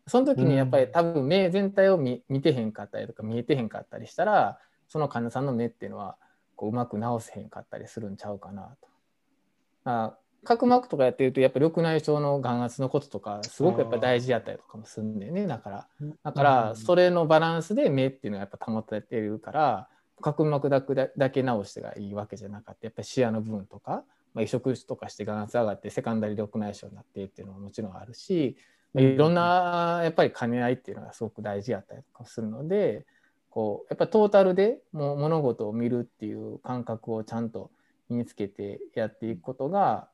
その時にやっぱり多分目全体を見てへんかったりとか見えてへんかったりしたらその患者さんの目っていうのはこううまく治せへんかったりするんちゃうかなと。あ角膜とかやってるとやっぱ緑内障の眼圧のこととかすごくやっぱ大事やったりとかもするんだよね。だからだからそれのバランスで目っていうのはやっぱ保たれてるから角膜だけだけ直してがいいわけじゃなかった。やっぱり視野の部分とか、まあ、移植とかして眼圧上がってセカンダリ緑内障になってっていうのももちろんあるし、まあ、いろんなやっぱり兼ね合いっていうのがすごく大事やったりとかするのでこうやっぱトータルでもう物事を見るっていう感覚をちゃんと身につけてやっていくことが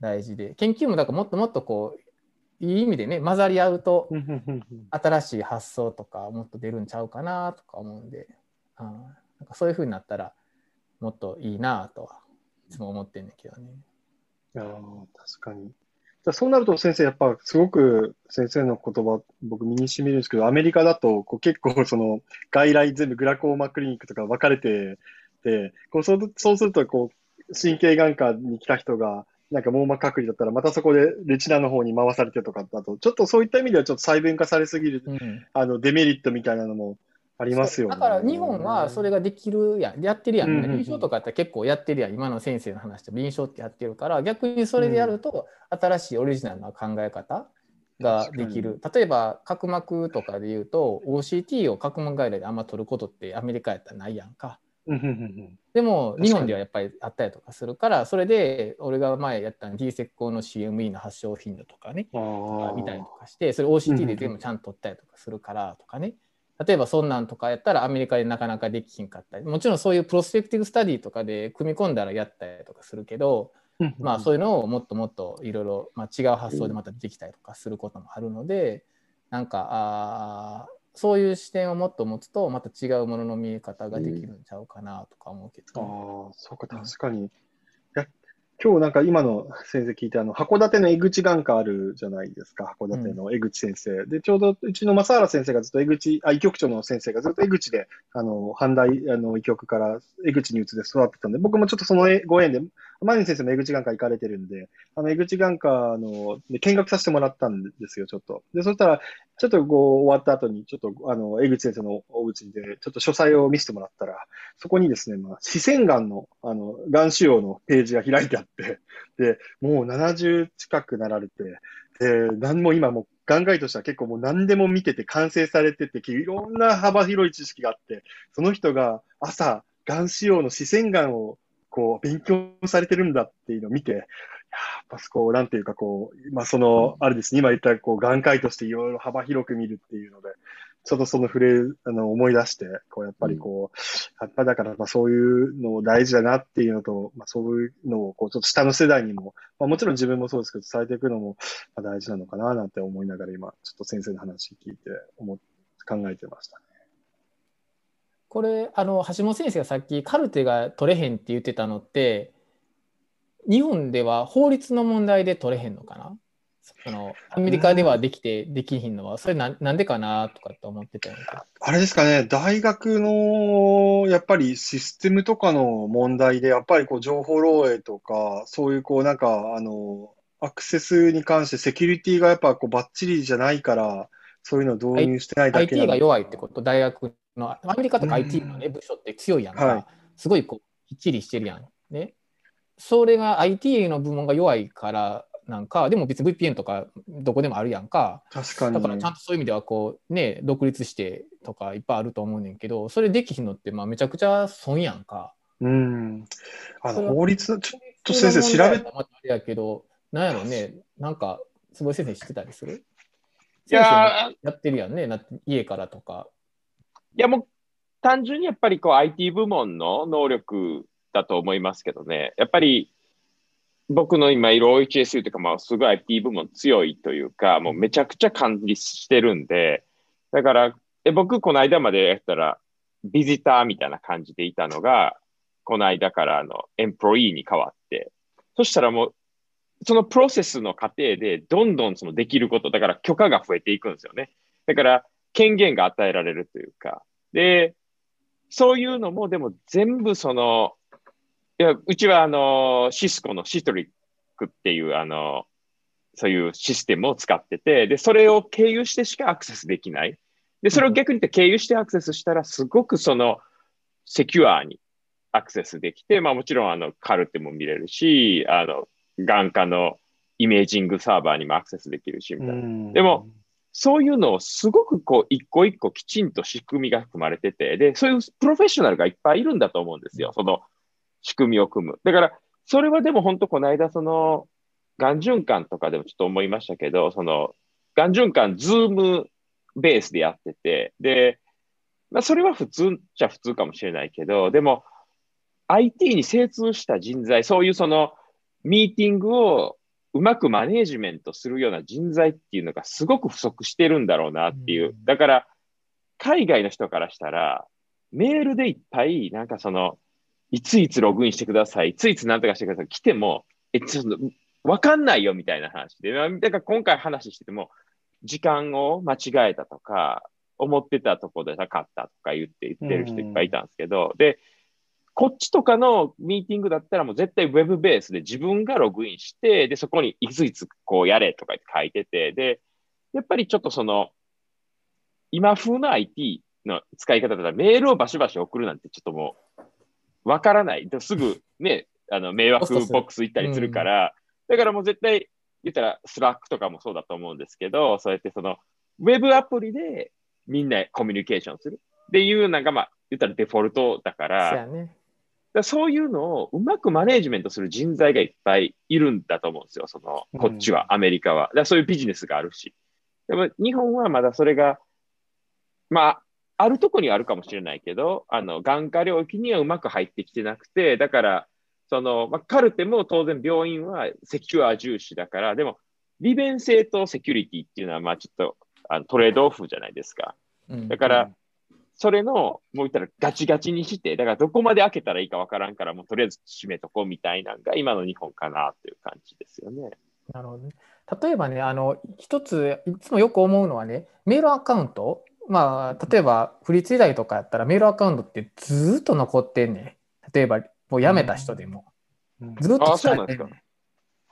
大事で研究もだからもっともっとこういい意味でね混ざり合うと新しい発想とかもっと出るんちゃうかなとか思うんで。うんなんかそういうふうになったらもっといいなとはいつも思ってんだけどね。いや確かに。じゃそうなると先生、やっぱすごく先生の言葉、僕身にしみるんですけど、アメリカだとこう結構その外来全部グラコーマクリニックとか分かれてて、こうそうそうするとこう神経眼科に来た人がなんか網膜隔離だったら、またそこでレチナの方に回されてとかだと、ちょっとそういった意味ではちょっと細分化されすぎる、うん、あのデメリットみたいなのもありますよ、ね、だから日本はそれができるやん、やってるやん、臨床とかって結構やってるやん、今の先生の話で臨床ってやってるから、逆にそれでやると、新しいオリジナルな考え方ができる。例えば、角膜とかで言うと、OCT を角膜外来であんま取ることってアメリカやったらないやんか。でも、日本ではやっぱりあったりとかするから、それで、俺が前やったの D 石膏の CME の発症頻度とかね、見たりとかして、それ OCT で全部ちゃんと取ったりとかするからとかね。例えばそんなんとかやったらアメリカでなかなかできひんかったりもちろんそういうプロスペクティブスタディとかで組み込んだらやったりとかするけどまあそういうのをもっともっといろいろ違う発想でまたできたりとかすることもあるのでなんかあそういう視点をもっと持つとまた違うものの見え方ができるんちゃうかなとか思うけど、ね、ああそうか確かに、今日なんか今の先生聞いて、あの、函館の江口眼科あるじゃないですか、函館の江口先生。うん、で、ちょうどうちの正原先生がずっと江口、あ、医局長の先生がずっと江口で、あの、阪大、あの、医局から江口に移って育ってたんで、僕もちょっとそのご縁で、マニ先生も江口眼科行かれてるんで、あの、江口眼科の、見学させてもらったんですよ、ちょっと。で、そしたら、ちょっとこう、終わった後に、ちょっと、あの、江口先生のお家で、ちょっと書斎を見せてもらったら、そこにですね、まあ、視線眼の、あの、眼腫瘍のページが開いてあって、で、もう70近くなられて、で、何も今もう眼科医としては結構もう何でも見てて完成されてて、いろんな幅広い知識があって、その人が朝、眼腫瘍の視線眼をこう勉強されてるんだっていうのを見て、やっぱこう、なんていうかこう、まあその、あれですね、今言ったこう眼科医としていろいろ幅広く見るっていうので、ちょっとそのフレーズ、あの、思い出して、こう、やっぱりこう、やっぱだから、まあそういうの大事だなっていうのと、まあそういうのを、こう、ちょっと下の世代にも、まあもちろん自分もそうですけど、伝えていくのも、まあ大事なのかななんて思いながら今、ちょっと先生の話聞いて、思、考えてましたね。これ、あの、橋本先生がさっきカルテが取れへんって言ってたのって、日本では法律の問題で取れへんのかな？そのアメリカではできてできひんのは、それななんでかなとかって思ってたよね。あれですかね、大学のやっぱりシステムとかの問題で、やっぱりこう情報漏洩とか、そういうこうなんか、あの、アクセスに関してセキュリティがやっぱこうバッチリじゃないから、そういうのを導入してないだけ IT が弱いってこと、大学の、アメリカとか IT の、ね、部署って強いやんか、はい、すごいこうきっちりしてるやん。ね、それが IT の部門が弱いから、なんかでも別に VPN とかどこでもあるやんか。確かに。だからちゃんとそういう意味ではこうね独立してとかいっぱいあると思うねんけどそれできひんのってまあめちゃくちゃ損やんか。うん。あの法律ちょっと先生調べあれやけどなんやろね。なんか坪井先生知ってたりする？いややってるやんね。な家からとか。いやもう単純にやっぱりこう IT 部門の能力だと思いますけどね。やっぱり僕の今いる OHSU というか、まあ、すごい IT 部門強いというか、もうめちゃくちゃ管理してるんで、だから、え僕、この間までやったら、ビジターみたいな感じでいたのが、この間からあの、エンプロイーに変わって、そしたらもう、そのプロセスの過程で、どんどんそのできること、だから許可が増えていくんですよね。だから、権限が与えられるというか、で、そういうのも、でも全部その、いや、うちはあの、シスコのシトリックっていう、あの、そういうシステムを使ってて、で、それを経由してしかアクセスできない。で、それを逆に言って経由してアクセスしたら、すごくその、セキュアにアクセスできて、まあもちろんあの、カルテも見れるし、あの、眼科のイメージングサーバーにもアクセスできるし、みたいな。でも、そういうのをすごくこう、一個一個きちんと仕組みが含まれてて、で、そういうプロフェッショナルがいっぱいいるんだと思うんですよ。その、仕組みを組む。だから、それはでも本当この間、その、がん循環とかでもちょっと思いましたけど、その、がん循環、ズームベースでやってて、で、まあ、それは普通じゃ普通かもしれないけど、でも、IT に精通した人材、そういうその、ミーティングをうまくマネージメントするような人材っていうのがすごく不足してるんだろうなっていう。だから、海外の人からしたら、メールでいっぱい、なんかその、いついつログインしてください、いついつなんとかしてください、来ても、え、ちょっと、わかんないよみたいな話で、だから今回話してても、時間を間違えたとか、思ってたとこでなかったとか言って言ってる人いっぱいいたんですけど、で、こっちとかのミーティングだったらもう絶対ウェブベースで自分がログインして、で、そこにいついつこうやれとか書いてて、で、やっぱりちょっとその、今風の IT の使い方だったらメールをバシバシ送るなんてちょっともうわからない。すぐね、あの迷惑ボックス行ったりするから、うん、だからもう絶対、い言ったら Slack とかもそうだと思うんですけど、そうやってその、ウェブアプリでみんなコミュニケーションする。っていうのが、まあ、言ったらデフォルトだから、ね、だそういうのをうまくマネージメントする人材がいっぱいいるんだと思うんですよ、その、こっちは、アメリカは。だそういうビジネスがあるし。でも日本はまだそれが、まあ、あるとこにあるかもしれないけど、あの、眼科領域にはうまく入ってきてなくて、だから、その、まあ、カルテも当然病院はセキュア重視だから、でも、利便性とセキュリティっていうのは、まあちょっとあのトレードオフじゃないですか。だから、それの、もう言ったらガチガチにして、だからどこまで開けたらいいかわからんから、もうとりあえず閉めとこうみたいなのが今の日本かなっていう感じですよね。なるほどね。例えばね、あの、一つ、いつもよく思うのはね、メールアカウント、まあ、例えば、フリー時代とかやったら、メールアカウントってずっと残ってんね。例えば、もう辞めた人でも。ずっと使えてんね。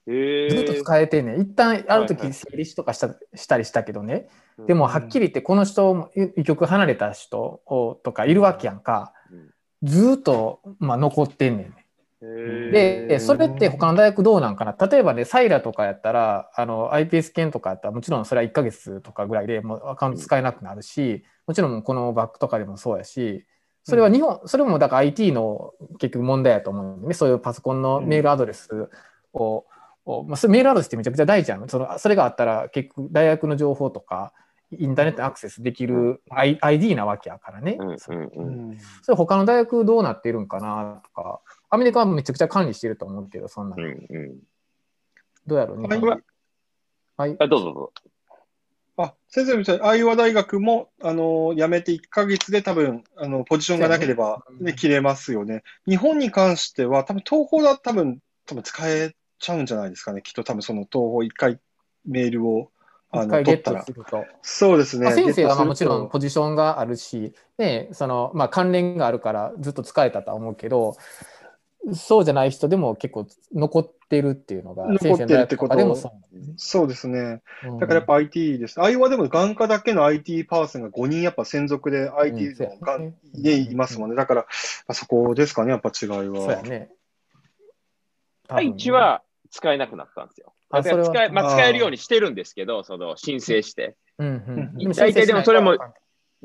ずっと使えてんね。一旦ある時整理しとかした,、したりしたけどね。でもはっきり言ってこの人一曲離れた人とかいるわけやんか。ずっと、まあ、残ってんねんね。でそれって他の大学どうなんかな？例えばねサイラとかやったらあの iPS 検とかやったらもちろんそれは1ヶ月とかぐらいでもうアカウント使えなくなるしもちろんこのバックとかでもそうやしそれは日本、それもだから IT の結局問題やと思うんでね、そういうパソコンのメールアドレスを、うん、まあ、メールアドレスってめちゃくちゃ大事やん。そのそれがあったら結局大学の情報とか、インターネットアクセスできる ID なわけやからね。うんうんうん、それ他の大学どうなっているんかなとか、アメリカはめちゃくちゃ管理してると思うけど、そんな、うんうん、どうやろうね。はい。どうぞどうぞ。あ、先生みたいに、アイオワ大学も、あの、辞めて1ヶ月で多分、あの、ポジションがなければ、ね、切れますよね。日本に関しては、多分、東宝だ多分、多分使えちゃうんじゃないですかね。きっと多分、その東宝1回メールを、あの、取ったら。そうですね。先生はもちろんポジションがあるし、ね、その、まあ、関連があるからずっと使えたとは思うけど、そうじゃない人でも結構残ってるっていうのが、残ってるってことでもそう、ね、そうですね。だからやっぱ IT です。アイオでも眼科だけの IT パーソンが5人やっぱ専属で IT が、ね、いますもんね。だから、そこですかね、やっぱ違いは。そうやね。愛知は使えなくなったんですよ。だから使えまあ、使えるようにしてるんですけど、その申請して。うんうん、大体でもそれも、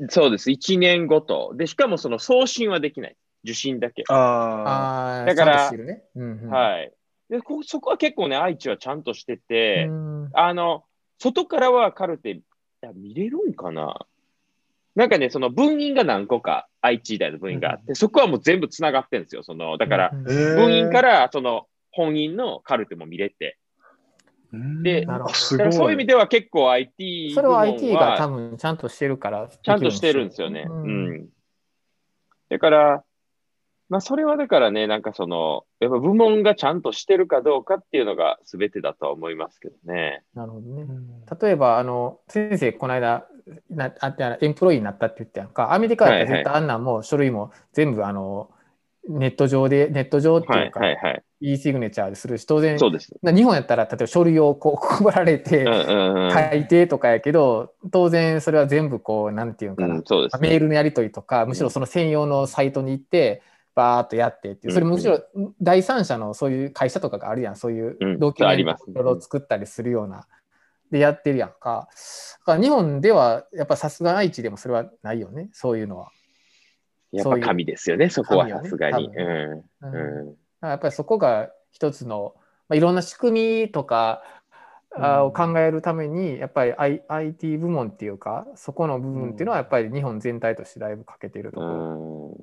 そうです、1年ごと。で、しかもその送信はできない。受信だけ。ああ。だから、ねうんうん、はい。でこそこは結構ね、愛知はちゃんとしてて、あの、外からはカルテ見れるんかな？なんかね、その分院が何個か、愛知時代の分院があって、うん、そこはもう全部つながってるんですよ。その、だから、分院からその本院のカルテも見れて。で、そういう意味では結構 IT それは IT が多分ちゃんとしてるから。ちゃんとしてるんですよね。うん。うん、だから、まあ、それはだからね、なんかその、やっぱ部門がちゃんとしてるかどうかっていうのが全てだとは思いますけどね。なるほどね。例えば、あの、先生、この間、なあエンプロイになったって言ってやんか、アメリカだったら絶対あんなんも書類も全部、あの、ネット上で、ネット上っていうか、はいはいはい、e シグネチャーでするし、当然、そうです。日本やったら、例えば書類をこう配られて、書いてとかやけど、当然それは全部こう、なんていうかな、うんね、メールのやり取りとか、むしろその専用のサイトに行って、バーっとやってっていう、それむしろ第三者のそういう会社とかがあるやん、そういう同期メントを作ったりするような、でやってるやんか。だから日本ではやっぱさすが愛知でもそれはないよね、そういうのは。やっぱ神ですよね、そこはさすがに。やっぱりそこが一つの、まあ、いろんな仕組みとか、あを考えるためにやっぱり、I、IT 部門っていうかそこの部分っていうのはやっぱり日本全体としてだいぶ欠けてるところ。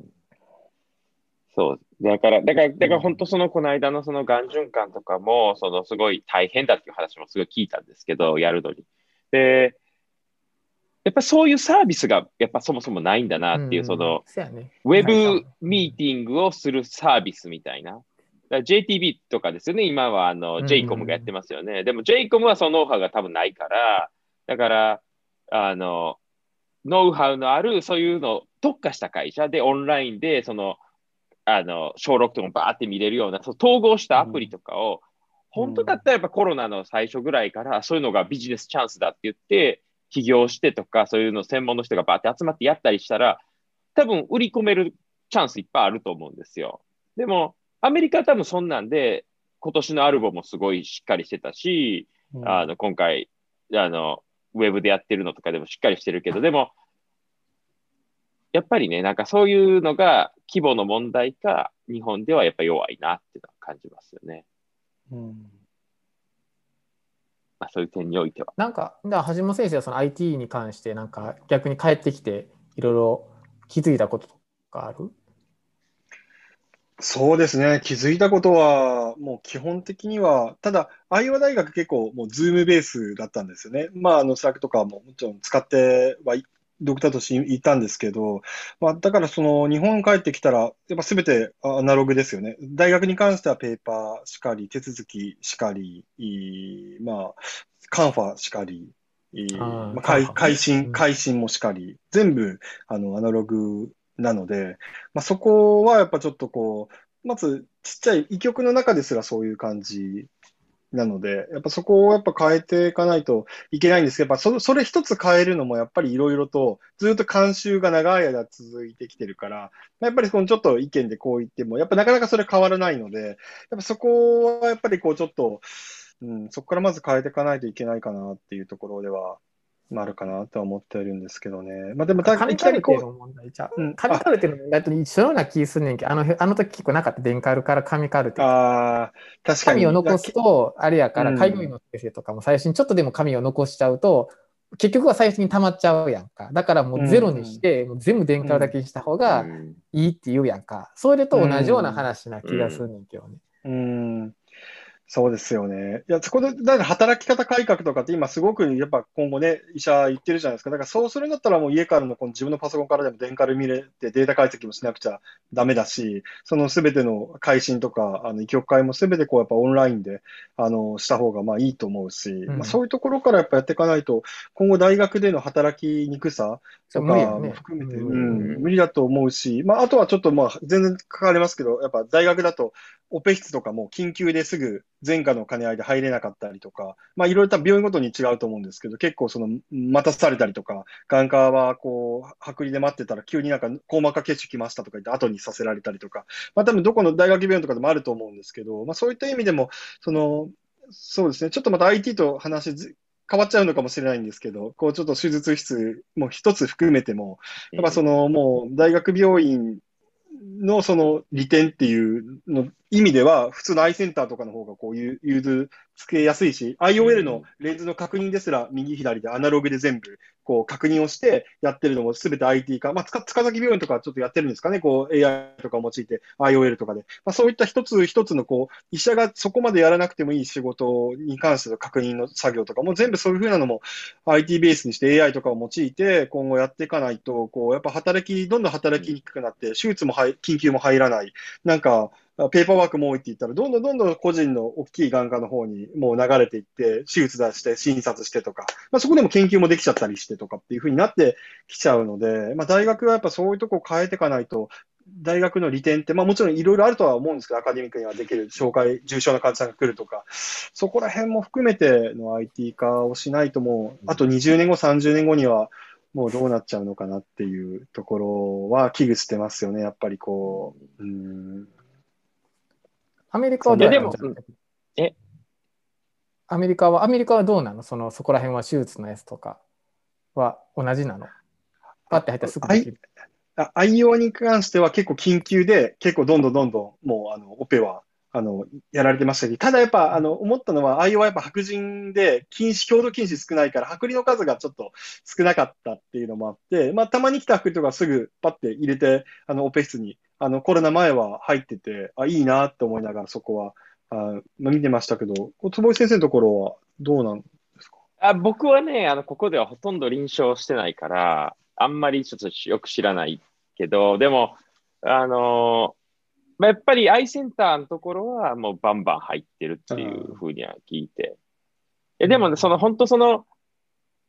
そう。だから、だから、だから本当そのこの間のそのがん循環とかも、そのすごい大変だっていう話もすごい聞いたんですけど、やるのに。で、やっぱそういうサービスがやっぱそもそもないんだなっていう、その、ウェブミーティングをするサービスみたいな。JTB とかですよね、今はあの JCOM がやってますよね。でも JCOM はそのノウハウが多分ないから、だから、あの、ノウハウのあるそういうの特化した会社でオンラインでそのあの、小6とかもバーって見れるような、そ統合したアプリとかを、本当だったらやっぱコロナの最初ぐらいからそういうのがビジネスチャンスだって言って、起業してとか、そういうの専門の人がバーって集まってやったりしたら、多分売り込めるチャンスいっぱいあると思うんですよ。でも、アメリカは多分そんなんで、今年のアルバムもすごいしっかりしてたし、うん、あの今回あの、ウェブでやってるのとかでもしっかりしてるけど、でも、やっぱりね、なんかそういうのが規模の問題か、日本ではやっぱ弱いなっていうのは感じますよね。うんまあ、そういう点においては。なんか、だ橋本先生はその IT に関して、なんか逆に帰ってきて、いろいろ気づいたこととかある？そうですね。気づいたことは、もう基本的には、ただ、アイオワ大学結構もう Zoom ベースだったんですよね。まあ、あの、 Slack とかももちろん使ってはドクターとしていたんですけど、まあ、だからその日本帰ってきたら、やっぱすべてアナログですよね。大学に関してはペーパーしかり、手続きしかり、まあ、カンファしかり、まあ、会会心、会心もしかり、全部あのアナログなので、まあ、そこはやっぱちょっとこう、まずちっちゃい異曲の中ですらそういう感じなので、やっぱそこをやっぱ変えていかないといけないんですけど、やっぱそそれ一つ変えるのもやっぱりいろいろとずっと慣習が長い間続いてきてるから、やっぱりこのちょっと意見でこう言っても、やっぱなかなかそれ変わらないので、やっぱそこはやっぱりこうちょっと、うん、そこからまず変えていかないといけないかなっていうところではなるかなとは思っているんですけどね。まあでも、紙カルテの問題じゃ、うん、紙カルテの問題と一緒ような気すんねんけど、あのあの時結構なかった、電カルから紙カルテ。ああ、確かに。紙を残すと、あれやから、開業医の先生とかも最初にちょっとでも紙を残しちゃうと、結局は最初に溜まっちゃうやんか。だからもうゼロにして、うん、もう全部電カルだけにした方がいいって言うやんか。それと同じような話な気がするねんけどね。うん、うんそうですよね。いや、そこで、だ働き方改革とかって今すごくやっぱ今後ね、医者言ってるじゃないですか。だからそうするんだったらもう家からのこの自分のパソコンからでも電カル見れてデータ解析もしなくちゃダメだし、そのすべての改心とか、あの、医局会もすべてこうやっぱオンラインで、あの、した方がまあいいと思うし、うん、まあそういうところからやっぱやっていかないと、今後大学での働きにくさとかも含めて、うん、無理だと思うし、まああとはちょっとまあ全然関わりますけど、やっぱ大学だとオペ室とかも緊急ですぐ前科の兼ね合いで入れなかったりとか、まあいろいろ病院ごとに違うと思うんですけど、結構その待たされたりとか、眼科はこう、剥離で待ってたら急になんか硬膜下血腫来ましたとか言って後にさせられたりとか、まあ多分どこの大学病院とかでもあると思うんですけど、まあそういった意味でも、その、そうですね、ちょっとまた IT と話変わっちゃうのかもしれないんですけど、こうちょっと手術室も一つ含めても、やっぱそのもう大学病院のその利点っていうの意味では、普通のアイセンターとかの方がこういう融通つけやすいし、IOL のレンズの確認ですら右左でアナログで全部こう確認をしてやってるのもすべて IT 化。まあ、塚崎病院とかちょっとやってるんですかね。こう AI とかを用いて IOL とかで。まあ、そういった一つ一つのこう、医者がそこまでやらなくてもいい仕事に関しての確認の作業とかも全部そういうふうなのも IT ベースにして AI とかを用いて今後やっていかないと、こう、やっぱ働き、どんどん働きにくくなって、手術も緊急も入らない。なんか、ペーパーワークも多いって言ったら、どんどんどんどん個人の大きい眼科の方にもう流れていって、手術出して、診察してとか、まあ、そこでも研究もできちゃったりしてとかっていうふうになってきちゃうので、まあ、大学はやっぱそういうとこを変えていかないと、大学の利点って、まあ、もちろんいろいろあるとは思うんですけど、アカデミックにはできる紹介、重症な患者さんが来るとか、そこら辺も含めての IT 化をしないともう、あと20年後、30年後には、もうどうなっちゃうのかなっていうところは危惧してますよね、やっぱりこう。うんアメリカはどうなの？え？アメリカは、アメリカはどうなの？その、そこら辺は手術のやつとかは同じなの？パッて入ったらすぐできる。愛用に関しては結構緊急で、結構どんどんどんどん、もう、あの、オペは、あの、やられてましたけど、ただやっぱ、あの、思ったのは、愛用はやっぱ白人で、禁止、強度禁止少ないから、剥離の数がちょっと少なかったっていうのもあって、まあ、たまに来た剥離とかすぐパッて入れて、あの、オペ室にあの、コロナ前は入ってて、あ、いいなって思いながらそこは、あまあ、見てましたけど、坪井先生のところはどうなんですか？あ僕はね、あの、ここではほとんど臨床してないから、あんまりちょっとよく知らないけど、でも、あのまあ、やっぱりアイセンターのところはもうバンバン入ってるっていうふうには聞いて。えでも、ね、その本当その、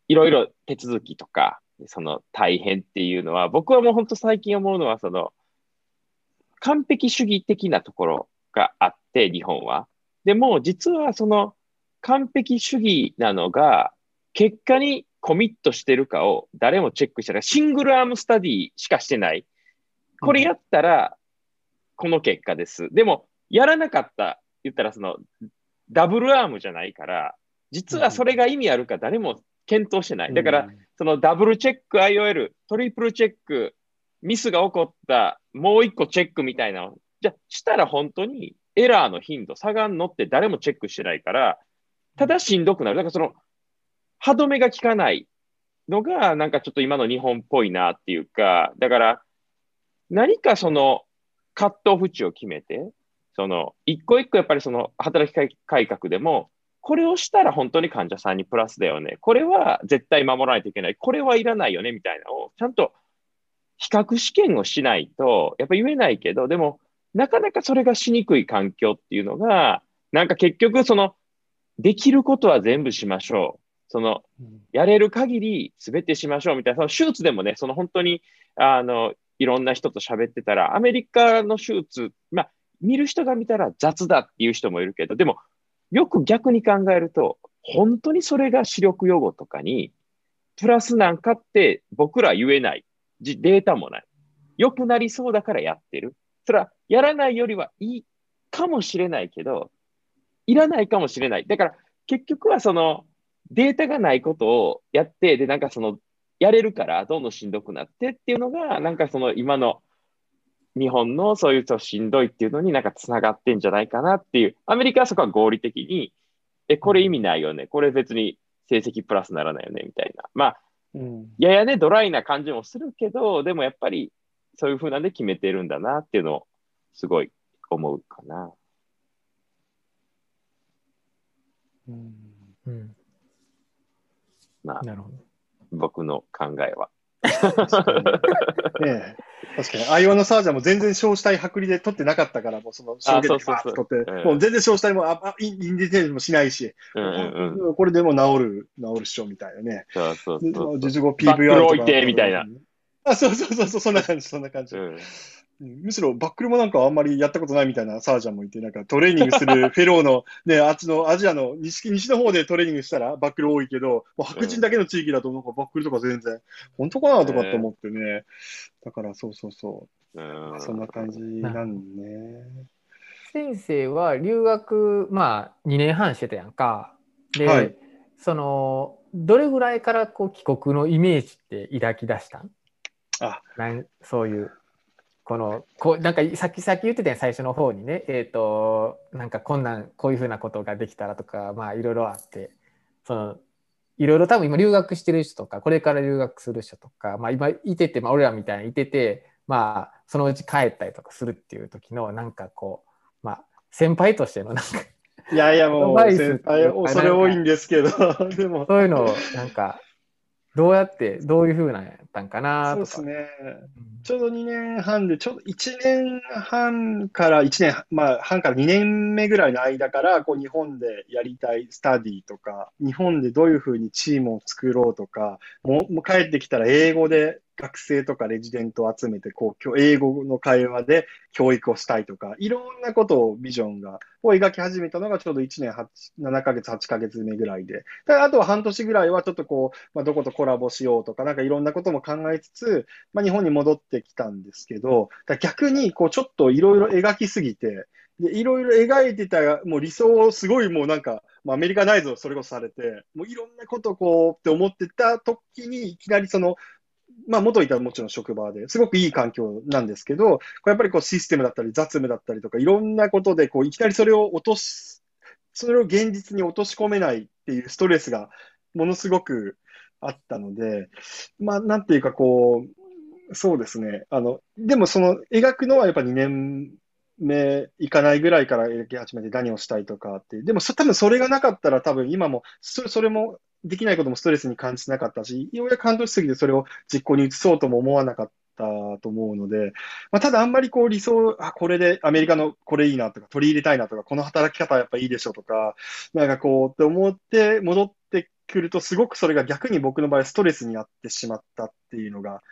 いろいろ手続きとか、その大変っていうのは、僕はもう本当最近思うのは、その、完璧主義的なところがあって、日本は。でも、実はその完璧主義なのが、結果にコミットしてるかを誰もチェックしてない。シングルアームスタディしかしてない。これやったら、この結果です。でも、やらなかった、言ったらその、ダブルアームじゃないから、実はそれが意味あるか誰も検討してない。だから、そのダブルチェック IOL、トリプルチェック、ミスが起こった、もう一個チェックみたいなじゃしたら本当にエラーの頻度下がんのって誰もチェックしてないから、ただしんどくなる。だからその、歯止めが効かないのが、なんかちょっと今の日本っぽいなっていうか、だから、何かその、カットオフ値を決めて、その、一個一個やっぱりその、働き改革でも、これをしたら本当に患者さんにプラスだよね。これは絶対守らないといけない。これはいらないよね、みたいなのを、ちゃんと比較試験をしないと、やっぱ言えないけど、でも、なかなかそれがしにくい環境っていうのが、なんか結局、その、できることは全部しましょう。その、やれる限り全てしましょうみたいな、その手術でもね、その本当に、あの、いろんな人と喋ってたら、アメリカの手術、まあ、見る人が見たら雑だっていう人もいるけど、でも、よく逆に考えると、本当にそれが視力予後とかに、プラスなんかって僕ら言えない。データもない。良くなりそうだからやってる。それはやらないよりはいいかもしれないけど、いらないかもしれない。だから結局はそのデータがないことをやって、で、なんかそのやれるからどんどんしんどくなってっていうのが、なんかその今の日本のそういうとしんどいっていうのになんかつながってんじゃないかなっていう。アメリカはそこは合理的に、え、これ意味ないよね。これ別に成績プラスならないよね、みたいな。まあ、うん、ややね、ドライな感じもするけど、でもやっぱりそういうふうなんで決めてるんだなっていうのをすごい思うかな。うん。うん、まあ、なるほど僕の考えは。ね [laughs] 確かに、アイオのサージャーも全然小死体剥離で取ってなかったから、もうその衝撃でバーッと取って、もう全然小死体もああインディテージもしないし、うんうんうん、これでも治る、治るっしょみたいなね。そうそうそうそう。術後 PVR とか。みたいな。あ、そうそうそうそう、そんな感じ、そんな感じ。うんむしろバックルもなんかあんまりやったことないみたいなサージャンもいて、なんかトレーニングするフェローの、[laughs] ね、あっちのアジアの西西の方でトレーニングしたらバックル多いけど、もう白人だけの地域だとなんかバックルとか全然、本当かなとかって思ってね。だからそうそうそう。そんな感じなんね。先生は留学、まあ2年半してたやんか。で、はい、その、どれぐらいからこう帰国のイメージって抱き出したん？あなんそういうこのこうなんかさっきさっき言ってた最初の方にね。えっ、ー、となんかこんなんこういうふうなことができたらとかまあいろいろあって。そのいろいろ多分今留学してる人とかこれから留学する人とかまあ今いてて、まあ、俺らみたいにいててまあそのうち帰ったりとかするっていう時のなんかこうまあ先輩としてのなんかいやいやもう先輩それ多いんですけどでも。そういうのをなんかどうやって、どういうふうなんやったんかなそうですね。ちょうど2年半で、ちょうど1年半から1年、まあ、半から2年目ぐらいの間から、こう、日本でやりたいスタディとか、日本でどういうふうにチームを作ろうとか、もう帰ってきたら英語で学生とかレジデントを集めて、こう、英語の会話で教育をしたいとか、いろんなことをビジョンが、を描き始めたのがちょうど1年8、7ヶ月、8ヶ月目ぐらいで。あとは半年ぐらいはちょっとこう、まあ、どことコラボしようとか、なんかいろんなことも考えつつ、まあ、日本に戻ってきたんですけど、逆にこう、ちょっといろいろ描きすぎて、で、いろいろ描いてた、もう理想をすごいもうなんか、まあ、アメリカナイズをそれこそされて、もういろんなことこうって思ってた時に、いきなりそのまあ、元いたもちろん職場ですごくいい環境なんですけど、これやっぱりこうシステムだったり雑務だったりとか、いろんなことでこういきなりそれを落とし、それを現実に落とし込めないっていうストレスがものすごくあったので、まあ、なんていうかこう、そうですね。あの、でもその描くのはやっぱ2年目いかないぐらいから描き始めて何をしたいとかっていう、でも多分それがなかったら多分今もそそれもできないこともストレスに感じなかったし、ようやく半年過ぎてそれを実行に移そうとも思わなかったと思うので、まあ、ただあんまりこう理想、あ、これでアメリカのこれいいなとか、取り入れたいなとか、この働き方はやっぱいいでしょとか、なんかこうって思って戻ってくると、すごくそれが逆に僕の場合ストレスになってしまったっていうのが、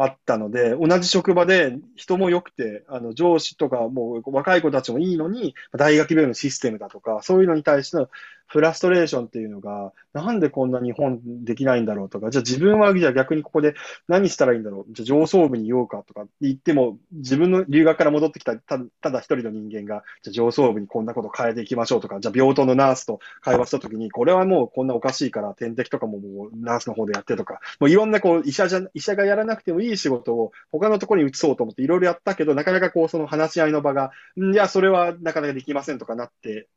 あったので、同じ職場で人も良くて、あの上司とかもう若い子たちもいいのに、大学病院のシステムだとか、そういうのに対してのフラストレーションっていうのが、なんでこんな日本できないんだろうとか、じゃあ自分はじゃあ逆にここで何したらいいんだろう、じゃあ上層部にいようかとか言っても、自分の留学から戻ってきたたただ一人の人間が、じゃあ上層部にこんなこと変えていきましょうとか、じゃあ病棟のナースと会話したときに、これはもうこんなおかしいから点滴とかももうナースの方でやってとか、もういろんなこう医者じゃ、医者がやらなくてもいい仕事を他のところに移そうと思っていろいろやったけど、なかなかこうその話し合いの場が、んいや、それはなかなかできませんとかなって、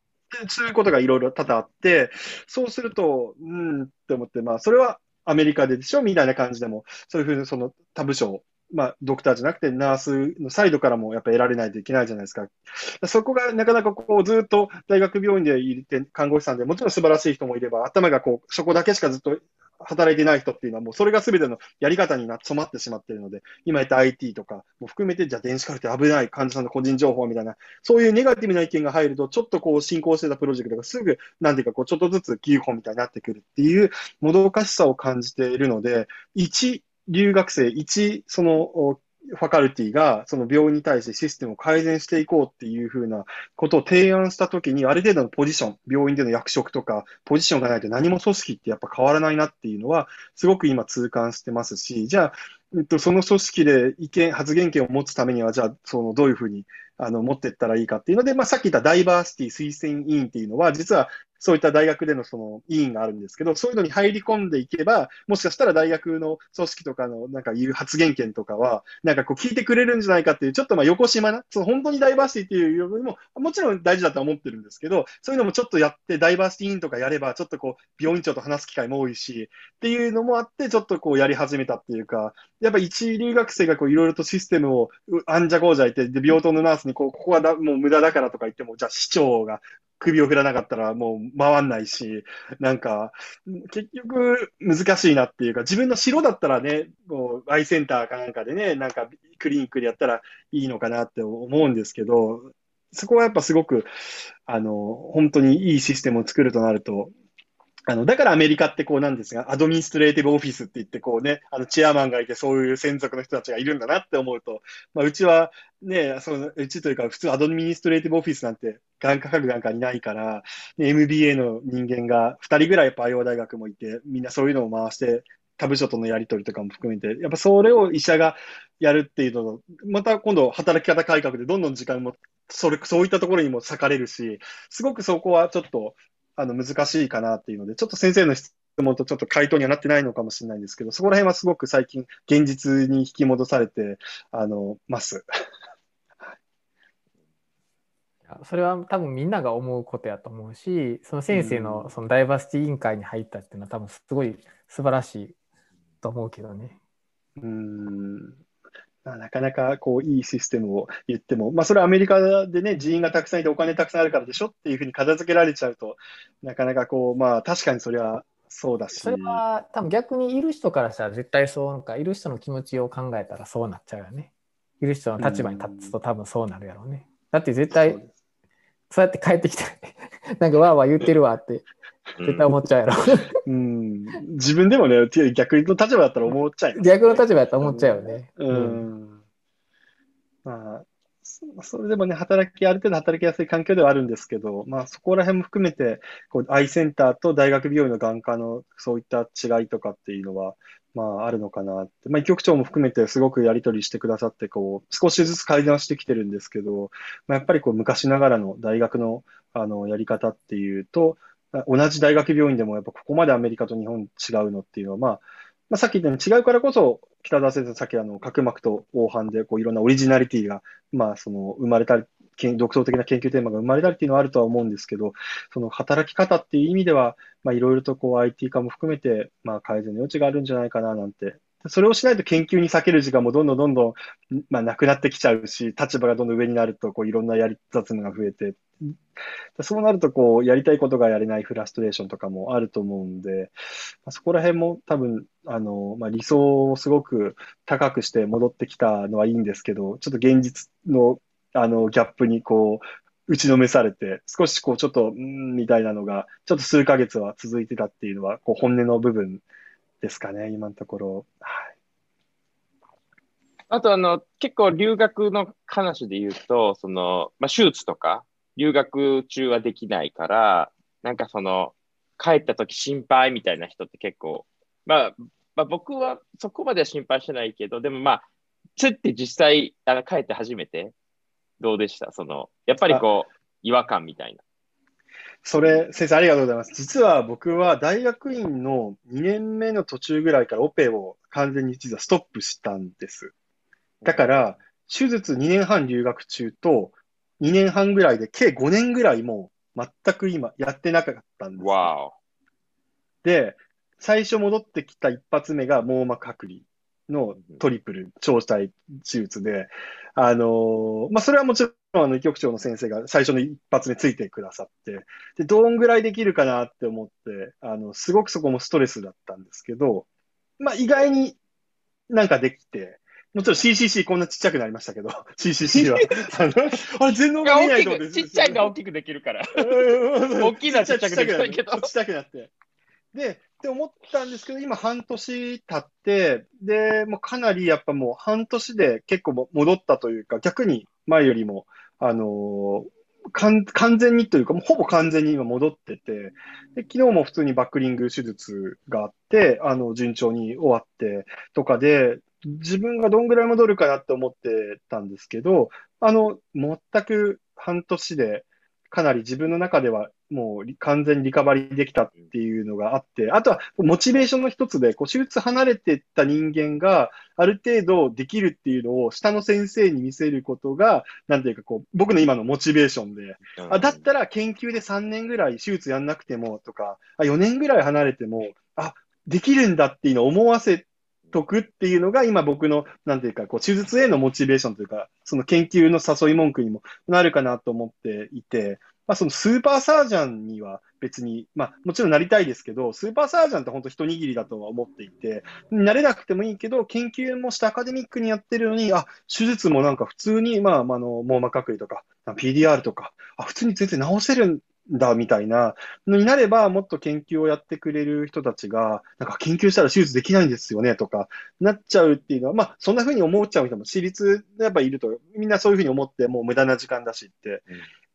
そういうことがいろいろ多々あって、そうすると、うんって思って、まあ、それはアメリカででしょ？みたいな感じでも、そういうふうにその他部署、まあ、ドクターじゃなくてナースのサイドからもやっぱ得られないといけないじゃないですか。そこがなかなかこうずっと大学病院でいて看護師さんでもちろん素晴らしい人もいれば、頭がこう、そこだけしかずっと働いてない人っていうのはもうそれが全てのやり方にな染まってしまっているので、今言った IT とかも含めて、じゃあ電子カルテ危ない患者さんの個人情報みたいな、そういうネガティブな意見が入ると、ちょっとこう進行してたプロジェクトがすぐ、なんていうかこうちょっとずつ疑本みたいになってくるっていうもどかしさを感じているので、一留学生、一そのファカルティがその病院に対してシステムを改善していこうっていうふうなことを提案したときに、ある程度のポジション、病院での役職とか、ポジションがないと何も組織ってやっぱ変わらないなっていうのは、すごく今痛感してますし、じゃあ、えっと、その組織で意見、発言権を持つためには、じゃあ、そのどういうふうにあの持っていったらいいかっていうので、まあ、さっき言ったダイバーシティ推薦委員っていうのは、実はそういった大学でのその委員があるんですけど、そういうのに入り込んでいけば、もしかしたら大学の組織とかのなんか言う発言権とかは、なんかこう聞いてくれるんじゃないかっていう、ちょっとまあ横島な、その本当にダイバーシティっていうよりも、もちろん大事だと思ってるんですけど、そういうのもちょっとやって、ダイバーシティ委員とかやれば、ちょっとこう、病院長と話す機会も多いし、っていうのもあって、ちょっとこうやり始めたっていうか、やっぱ一留学生がこういろいろとシステムをあんじゃこうじゃいて、で、病棟のナースにこう、ここはだもう無駄だからとか言っても、じゃあ市長が首を振らなかったらもう回んないし、なんか、結局難しいなっていうか、自分の城だったらね、こう、アイセンターかなんかでね、なんかクリニックでやったらいいのかなって思うんですけど、そこはやっぱすごく、あの、本当にいいシステムを作るとなると、あの、だからアメリカってこうなんですが、アドミニストレーティブオフィスって言ってこうね、あの、チェアマンがいてそういう専属の人たちがいるんだなって思うと、まあ、うちはね、その、うちというか普通アドミニストレーティブオフィスなんて眼科学なんかにないから、ね、MBA の人間が2人ぐらいやっぱ大学もいて、みんなそういうのを回して、他部署とのやり取りとかも含めて、やっぱそれを医者がやるっていうのと、また今度働き方改革でどんどん時間も、それ、そういったところにも割かれるし、すごくそこはちょっと、あの、難しいかなっていうので、ちょっと先生の質問とちょっと回答にはなってないのかもしれないんですけど、そこら辺はすごく最近、現実に引き戻されて、あの、ます。[laughs] それは多分みんなが思うことやと思うし、その先生のそのダイバーシティ委員会に入ったっていうのは多分すごい素晴らしいと思うけどね。うん。なかなかこういいシステムを言っても、まあ、それはアメリカでね、人員がたくさんいてお金たくさんあるからでしょっていうふうに片付けられちゃうと、なかなかこう、まあ、確かにそれはそうだし。それは多分逆にいる人からしたら絶対そうなんか、いる人の気持ちを考えたらそうなっちゃうよね。いる人の立場に立つと多分そうなるやろうね。だって絶対、そうやって帰ってきて、なんかわーわー言ってるわって絶対思っちゃうやろ。うん、自分でもね、逆の立場だったら思っちゃうよ、逆の立場だったら思っちゃうよね。まあ、それでもね、働き、ある程度働きやすい環境ではあるんですけど、まあそこら辺も含めて、こう、アイセンターと大学病院の眼科のそういった違いとかっていうのは、まああるのかなって。まあ医局長も含めてすごくやり取りしてくださって、こう、少しずつ改善してきてるんですけど、まあやっぱりこう昔ながらの大学のあのやり方っていうと、同じ大学病院でもやっぱここまでアメリカと日本違うのっていうのは、まあ、まあ、さっき言ったように違うからこそ、北田先生、さっきあの角膜と黄斑でこういろんなオリジナリティが、まあ、その生まれたり、独創的な研究テーマが生まれたりっていうのはあるとは思うんですけど、その働き方っていう意味では、まあ、いろいろとこう IT 化も含めて、まあ、改善の余地があるんじゃないかななんてそれをしないと研究に避ける時間もどんどんどんどん、まあ、なくなってきちゃうし、立場がどんどん上になると、こう、いろんなやり、雑務が増えて、そうなると、こう、やりたいことがやれないフラストレーションとかもあると思うんで、まあ、そこら辺も多分、あの、まあ、理想をすごく高くして戻ってきたのはいいんですけど、ちょっと現実の、あの、ギャップに、こう、打ちのめされて、少しこう、ちょっと、んみたいなのが、ちょっと数ヶ月は続いてたっていうのは、こう、本音の部分ですかね、今のところ。はい。あと、あの、結構留学の話で言うと、その、まあ、手術とか、留学中はできないから、なんかその、帰った時心配みたいな人って結構、まあ、まあ、僕はそこまでは心配してないけど、でもまあ、つって実際あの帰って初めて、どうでした？その、やっぱりこう、違和感みたいな。それ、先生ありがとうございます。実は僕は大学院の2年目の途中ぐらいからオペを完全に実はストップしたんです。だから、手術2年半留学中と2年半ぐらいで計5年ぐらいも全く今やってなかったんです。で、最初戻ってきた一発目が網膜剥離のトリプル超体手術で、あのー、まあ、それはもちあの、医局長の先生が最初の一発目ついてくださって、で、どんぐらいできるかなって思って、あの、すごくそこもストレスだったんですけど、まあ、意外になんかできて、もちろん CCC こんなちっちゃくなりましたけど、[laughs] CCC は。[laughs] あれ全能が見えないと思ちっちゃいが大きくできるから。[laughs] 大きいのはちっちゃくできないけど。ちっちゃくなって。で、って思ったんですけど、今半年経って、で、もうかなりやっぱもう半年で結構戻ったというか、逆に前よりも、あのー、完全にというか、もうほぼ完全に今戻ってて、で昨日も普通にバックリング手術があって、あの、順調に終わってとかで、自分がどんぐらい戻るかなって思ってたんですけど、あの、全く半年で、かなり自分の中ではもう完全にリカバリーできたっていうのがあって、あとはモチベーションの一つで、こう手術離れてった人間がある程度できるっていうのを下の先生に見せることが、なんていうかこう、僕の今のモチベーションで、あだったら研究で3年ぐらい手術やんなくてもとか、あ4年ぐらい離れても、あ、できるんだっていうのを思わせとくっていうのが今僕の、なんていうか、こう、手術へのモチベーションというか、その研究の誘い文句にもなるかなと思っていて、まあ、そのスーパーサージャンには別に、まあ、もちろんなりたいですけど、スーパーサージャンって本当一握りだとは思っていて、なれなくてもいいけど、研究もしてアカデミックにやってるのに、あ、手術もなんか普通に、まあ、あの、網膜剥離とか、PDR とか、あ、普通に全然治せるだみたいなのになれば、もっと研究をやってくれる人たちが、なんか研究したら手術できないんですよねとか、なっちゃうっていうのは、まあ、そんなふうに思っちゃう人も私立でやっぱいると、みんなそういうふうに思って、もう無駄な時間だしって。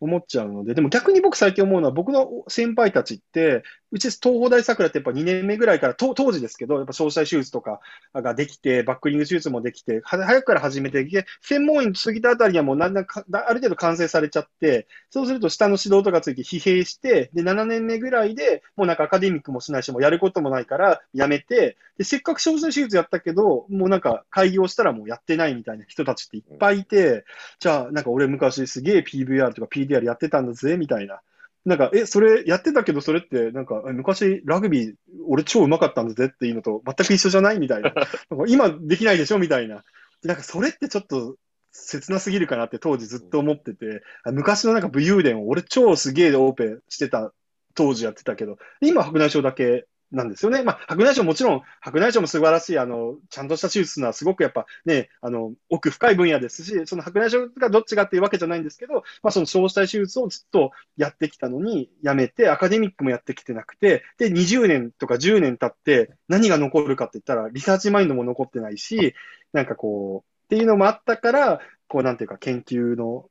思っちゃうので、でも逆に僕最近思うのは、僕の先輩たちって、うち東邦大桜ってやっぱ2年目ぐらいから、当時ですけど、やっぱ詳細手術とかができて、バックリング手術もできて、早くから始めて、専門医過ぎたあたりはもうなんだか、ある程度完成されちゃって、そうすると下の指導とかついて疲弊して、で、7年目ぐらいで、もうなんかアカデミックもしないし、もうやることもないからやめて、で、せっかく詳細手術やったけど、もうなんか開業したらもうやってないみたいな人たちっていっぱいいて、じゃあなんか俺昔すげえ PVR とか PDR やってたんだぜ、みたいな。なんか、え、それやってたけど、それって、なんか、昔ラグビー、俺超うまかったんだぜっていうのと全く一緒じゃない？みたいな。[laughs] なんか今できないでしょ？みたいな。なんか、それってちょっと切なすぎるかなって当時ずっと思ってて、昔のなんか武勇伝を俺超すげえオーペンしてた当時やってたけど、今白内障だけなんですよね。まあ、白内障もちろん、白内障も素晴らしい、あの、ちゃんとした手術のはすごくやっぱね、あの、奥深い分野ですし、その白内障がどっちかっていうわけじゃないんですけど、まあ、その小体手術をずっとやってきたのに、やめて、アカデミックもやってきてなくて、で、20年とか10年経って、何が残るかって言ったら、リサーチマインドも残ってないし、なんかこう、っていうのもあったから、こう、なんていうか、研究の、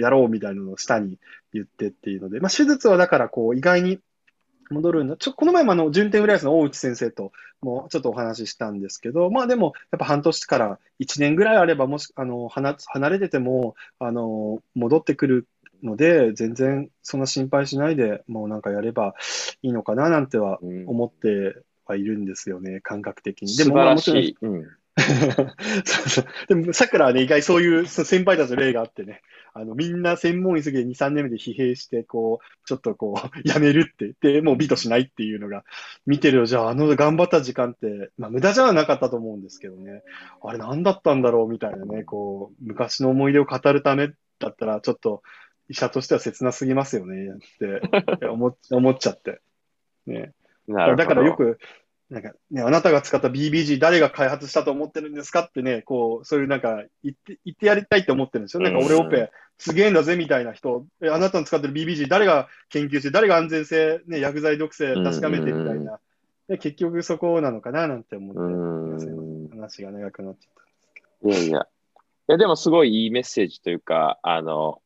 やろうみたいなのを下に言ってっていうので、まあ、手術はだから、こう、意外に戻るんだ。ちょ、この前もあの、順天浦安の大内先生ともちょっとお話ししたんですけど、まあでも、やっぱ半年から1年ぐらいあれば、もし、あの、離れてても、あの、戻ってくるので、全然そんな心配しないで、もうなんかやればいいのかななんては思ってはいるんですよね、うん、感覚的に。でも、まあ、もちろん、うんそうそう。でも、さくらはね、意外そういう先輩たちの例があってね、あの、みんな専門医すぎて2、3年目で疲弊して、こう、ちょっとこう、やめるって言って、もう美としないっていうのが、見てるよ。じゃあ、あの頑張った時間って、まあ、無駄じゃなかったと思うんですけどね。あれ何だったんだろうみたいなね、こう、昔の思い出を語るためだったら、ちょっと、医者としては切なすぎますよね、って思思っちゃって。ね。[laughs] だからよく、なんかね、あなたが使った BBG 誰が開発したと思ってるんですかってね、こう、そういうなんか言って、言ってやりたいって思ってるんですよ。なんか俺オペ、すげえんだぜみたいな人、え、あなたの使ってる BBG 誰が研究して、誰が安全性、ね、薬剤毒性確かめてみたいな。で、結局そこなのかななんて思って、話が長くなっちゃったんですけど。いやいや。いや、でもすごいいいメッセージというか、あの、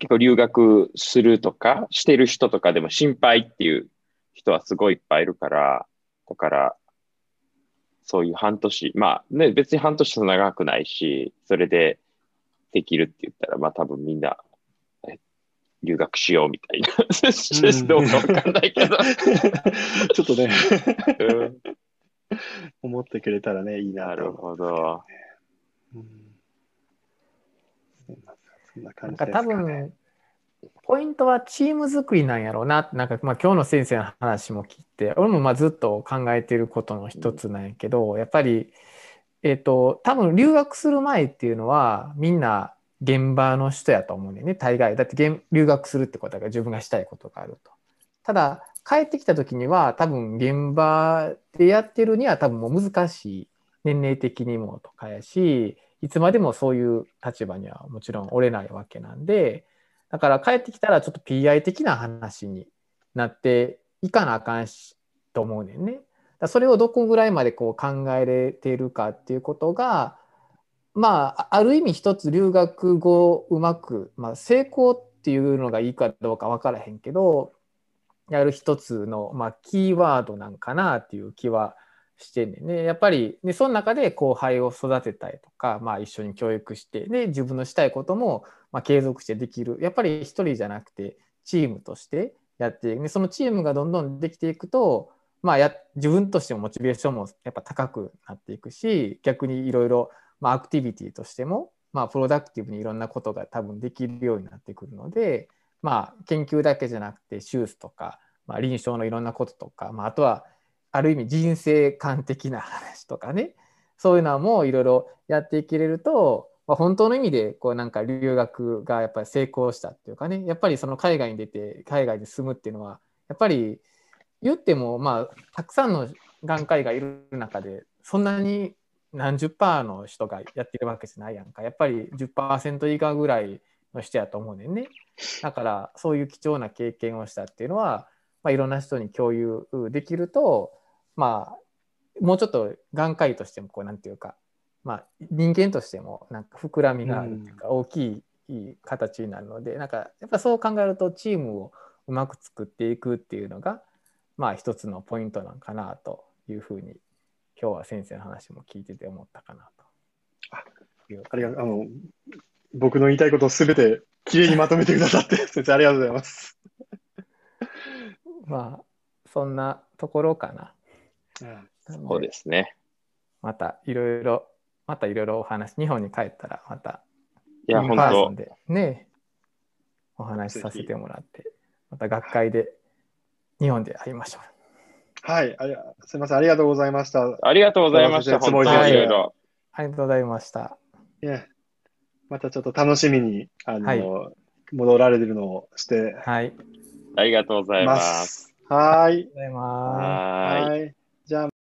結構留学するとか、してる人とかでも心配っていう人はすごいいっぱいいるから、だから、そういう半年、まあね、別に半年と長くないし、それでできるって言ったら、まあ多分みんな、留学しようみたいな。[laughs] どうかわかんないけど。ちょっとね、思ってくれたらね、いいななるほど。うんそんな感じですか、ね、多分ポイントはチーム作りなんやろうななんかまあ今日の先生の話も聞いて俺もまあずっと考えてることの一つなんやけどやっぱりえっ、ー、と多分留学する前っていうのはみんな現場の人やと思うんだよね大概だって留学するってことが自分がしたいことがあると。ただ帰ってきた時には多分現場でやってるには多分もう難しい年齢的にもとかやしいつまでもそういう立場にはもちろん折れないわけなんで、だから帰ってきたらちょっと PI 的な話になっていかなあかんしと思うねんね。だそれをどこぐらいまでこう考えれてるかっていうことが、まあ、ある意味一つ留学後うまく、まあ、成功っていうのがいいかどうか分からへんけど、やる一つの、まあ、キーワードなんかなっていう気はしてんねね。やっぱり、ね、その中で後輩を育てたりとか、まあ、一緒に教育してで自分のしたいことも、まあ、継続してできるやっぱり一人じゃなくてチームとしてやっていく、ね、そのチームがどんどんできていくと、まあや、自分としてもモチベーションもやっぱ高くなっていくし逆にいろいろアクティビティとしても、まあ、プロダクティブにいろんなことが多分できるようになってくるので、まあ、研究だけじゃなくて手術とか、まあ、臨床のいろんなこととか、まあ、あとはある意味人生観的な話とかね。そういうのもいろいろやっていけれると、まあ、本当の意味でこうなんか留学がやっぱり成功したっていうかね。やっぱりその海外に出て海外で住むっていうのはやっぱり言ってもまあたくさんの眼科医がいる中でそんなに何十パーの人がやってるわけじゃないやんか。やっぱり10%以下ぐらいの人やと思うねんね。だからそういう貴重な経験をしたっていうのは、まあ、いろんな人に共有できるとまあもうちょっと眼科医としてもこうなんていうか、まあ、人間としてもなんか膨らみがあるっていうか、大きい形になるのでなんかやっぱそう考えるとチームをうまく作っていくっていうのがまあ一つのポイントなんかなというふうに今日は先生の話も聞いてて思ったかなと。あありがとうあの僕の言いたいことをすべてきれいにまとめてくださって [laughs] 先生ありがとうございます。[laughs] まあそんなところかな。そうですね。またいろいろ、またいろいろお話、日本に帰ったらまた、いや、本当でね、お話しさせてもらって、また学会で日本で会いましょう。はい、あすみません、ありがとうございました。ありがとうございました。本当にいろいろ。ありがとうございました。いや、またちょっと楽しみに、あの、はい、戻られてるのをして。はい。ありがとうございます。はい。ありがとうございます。はい。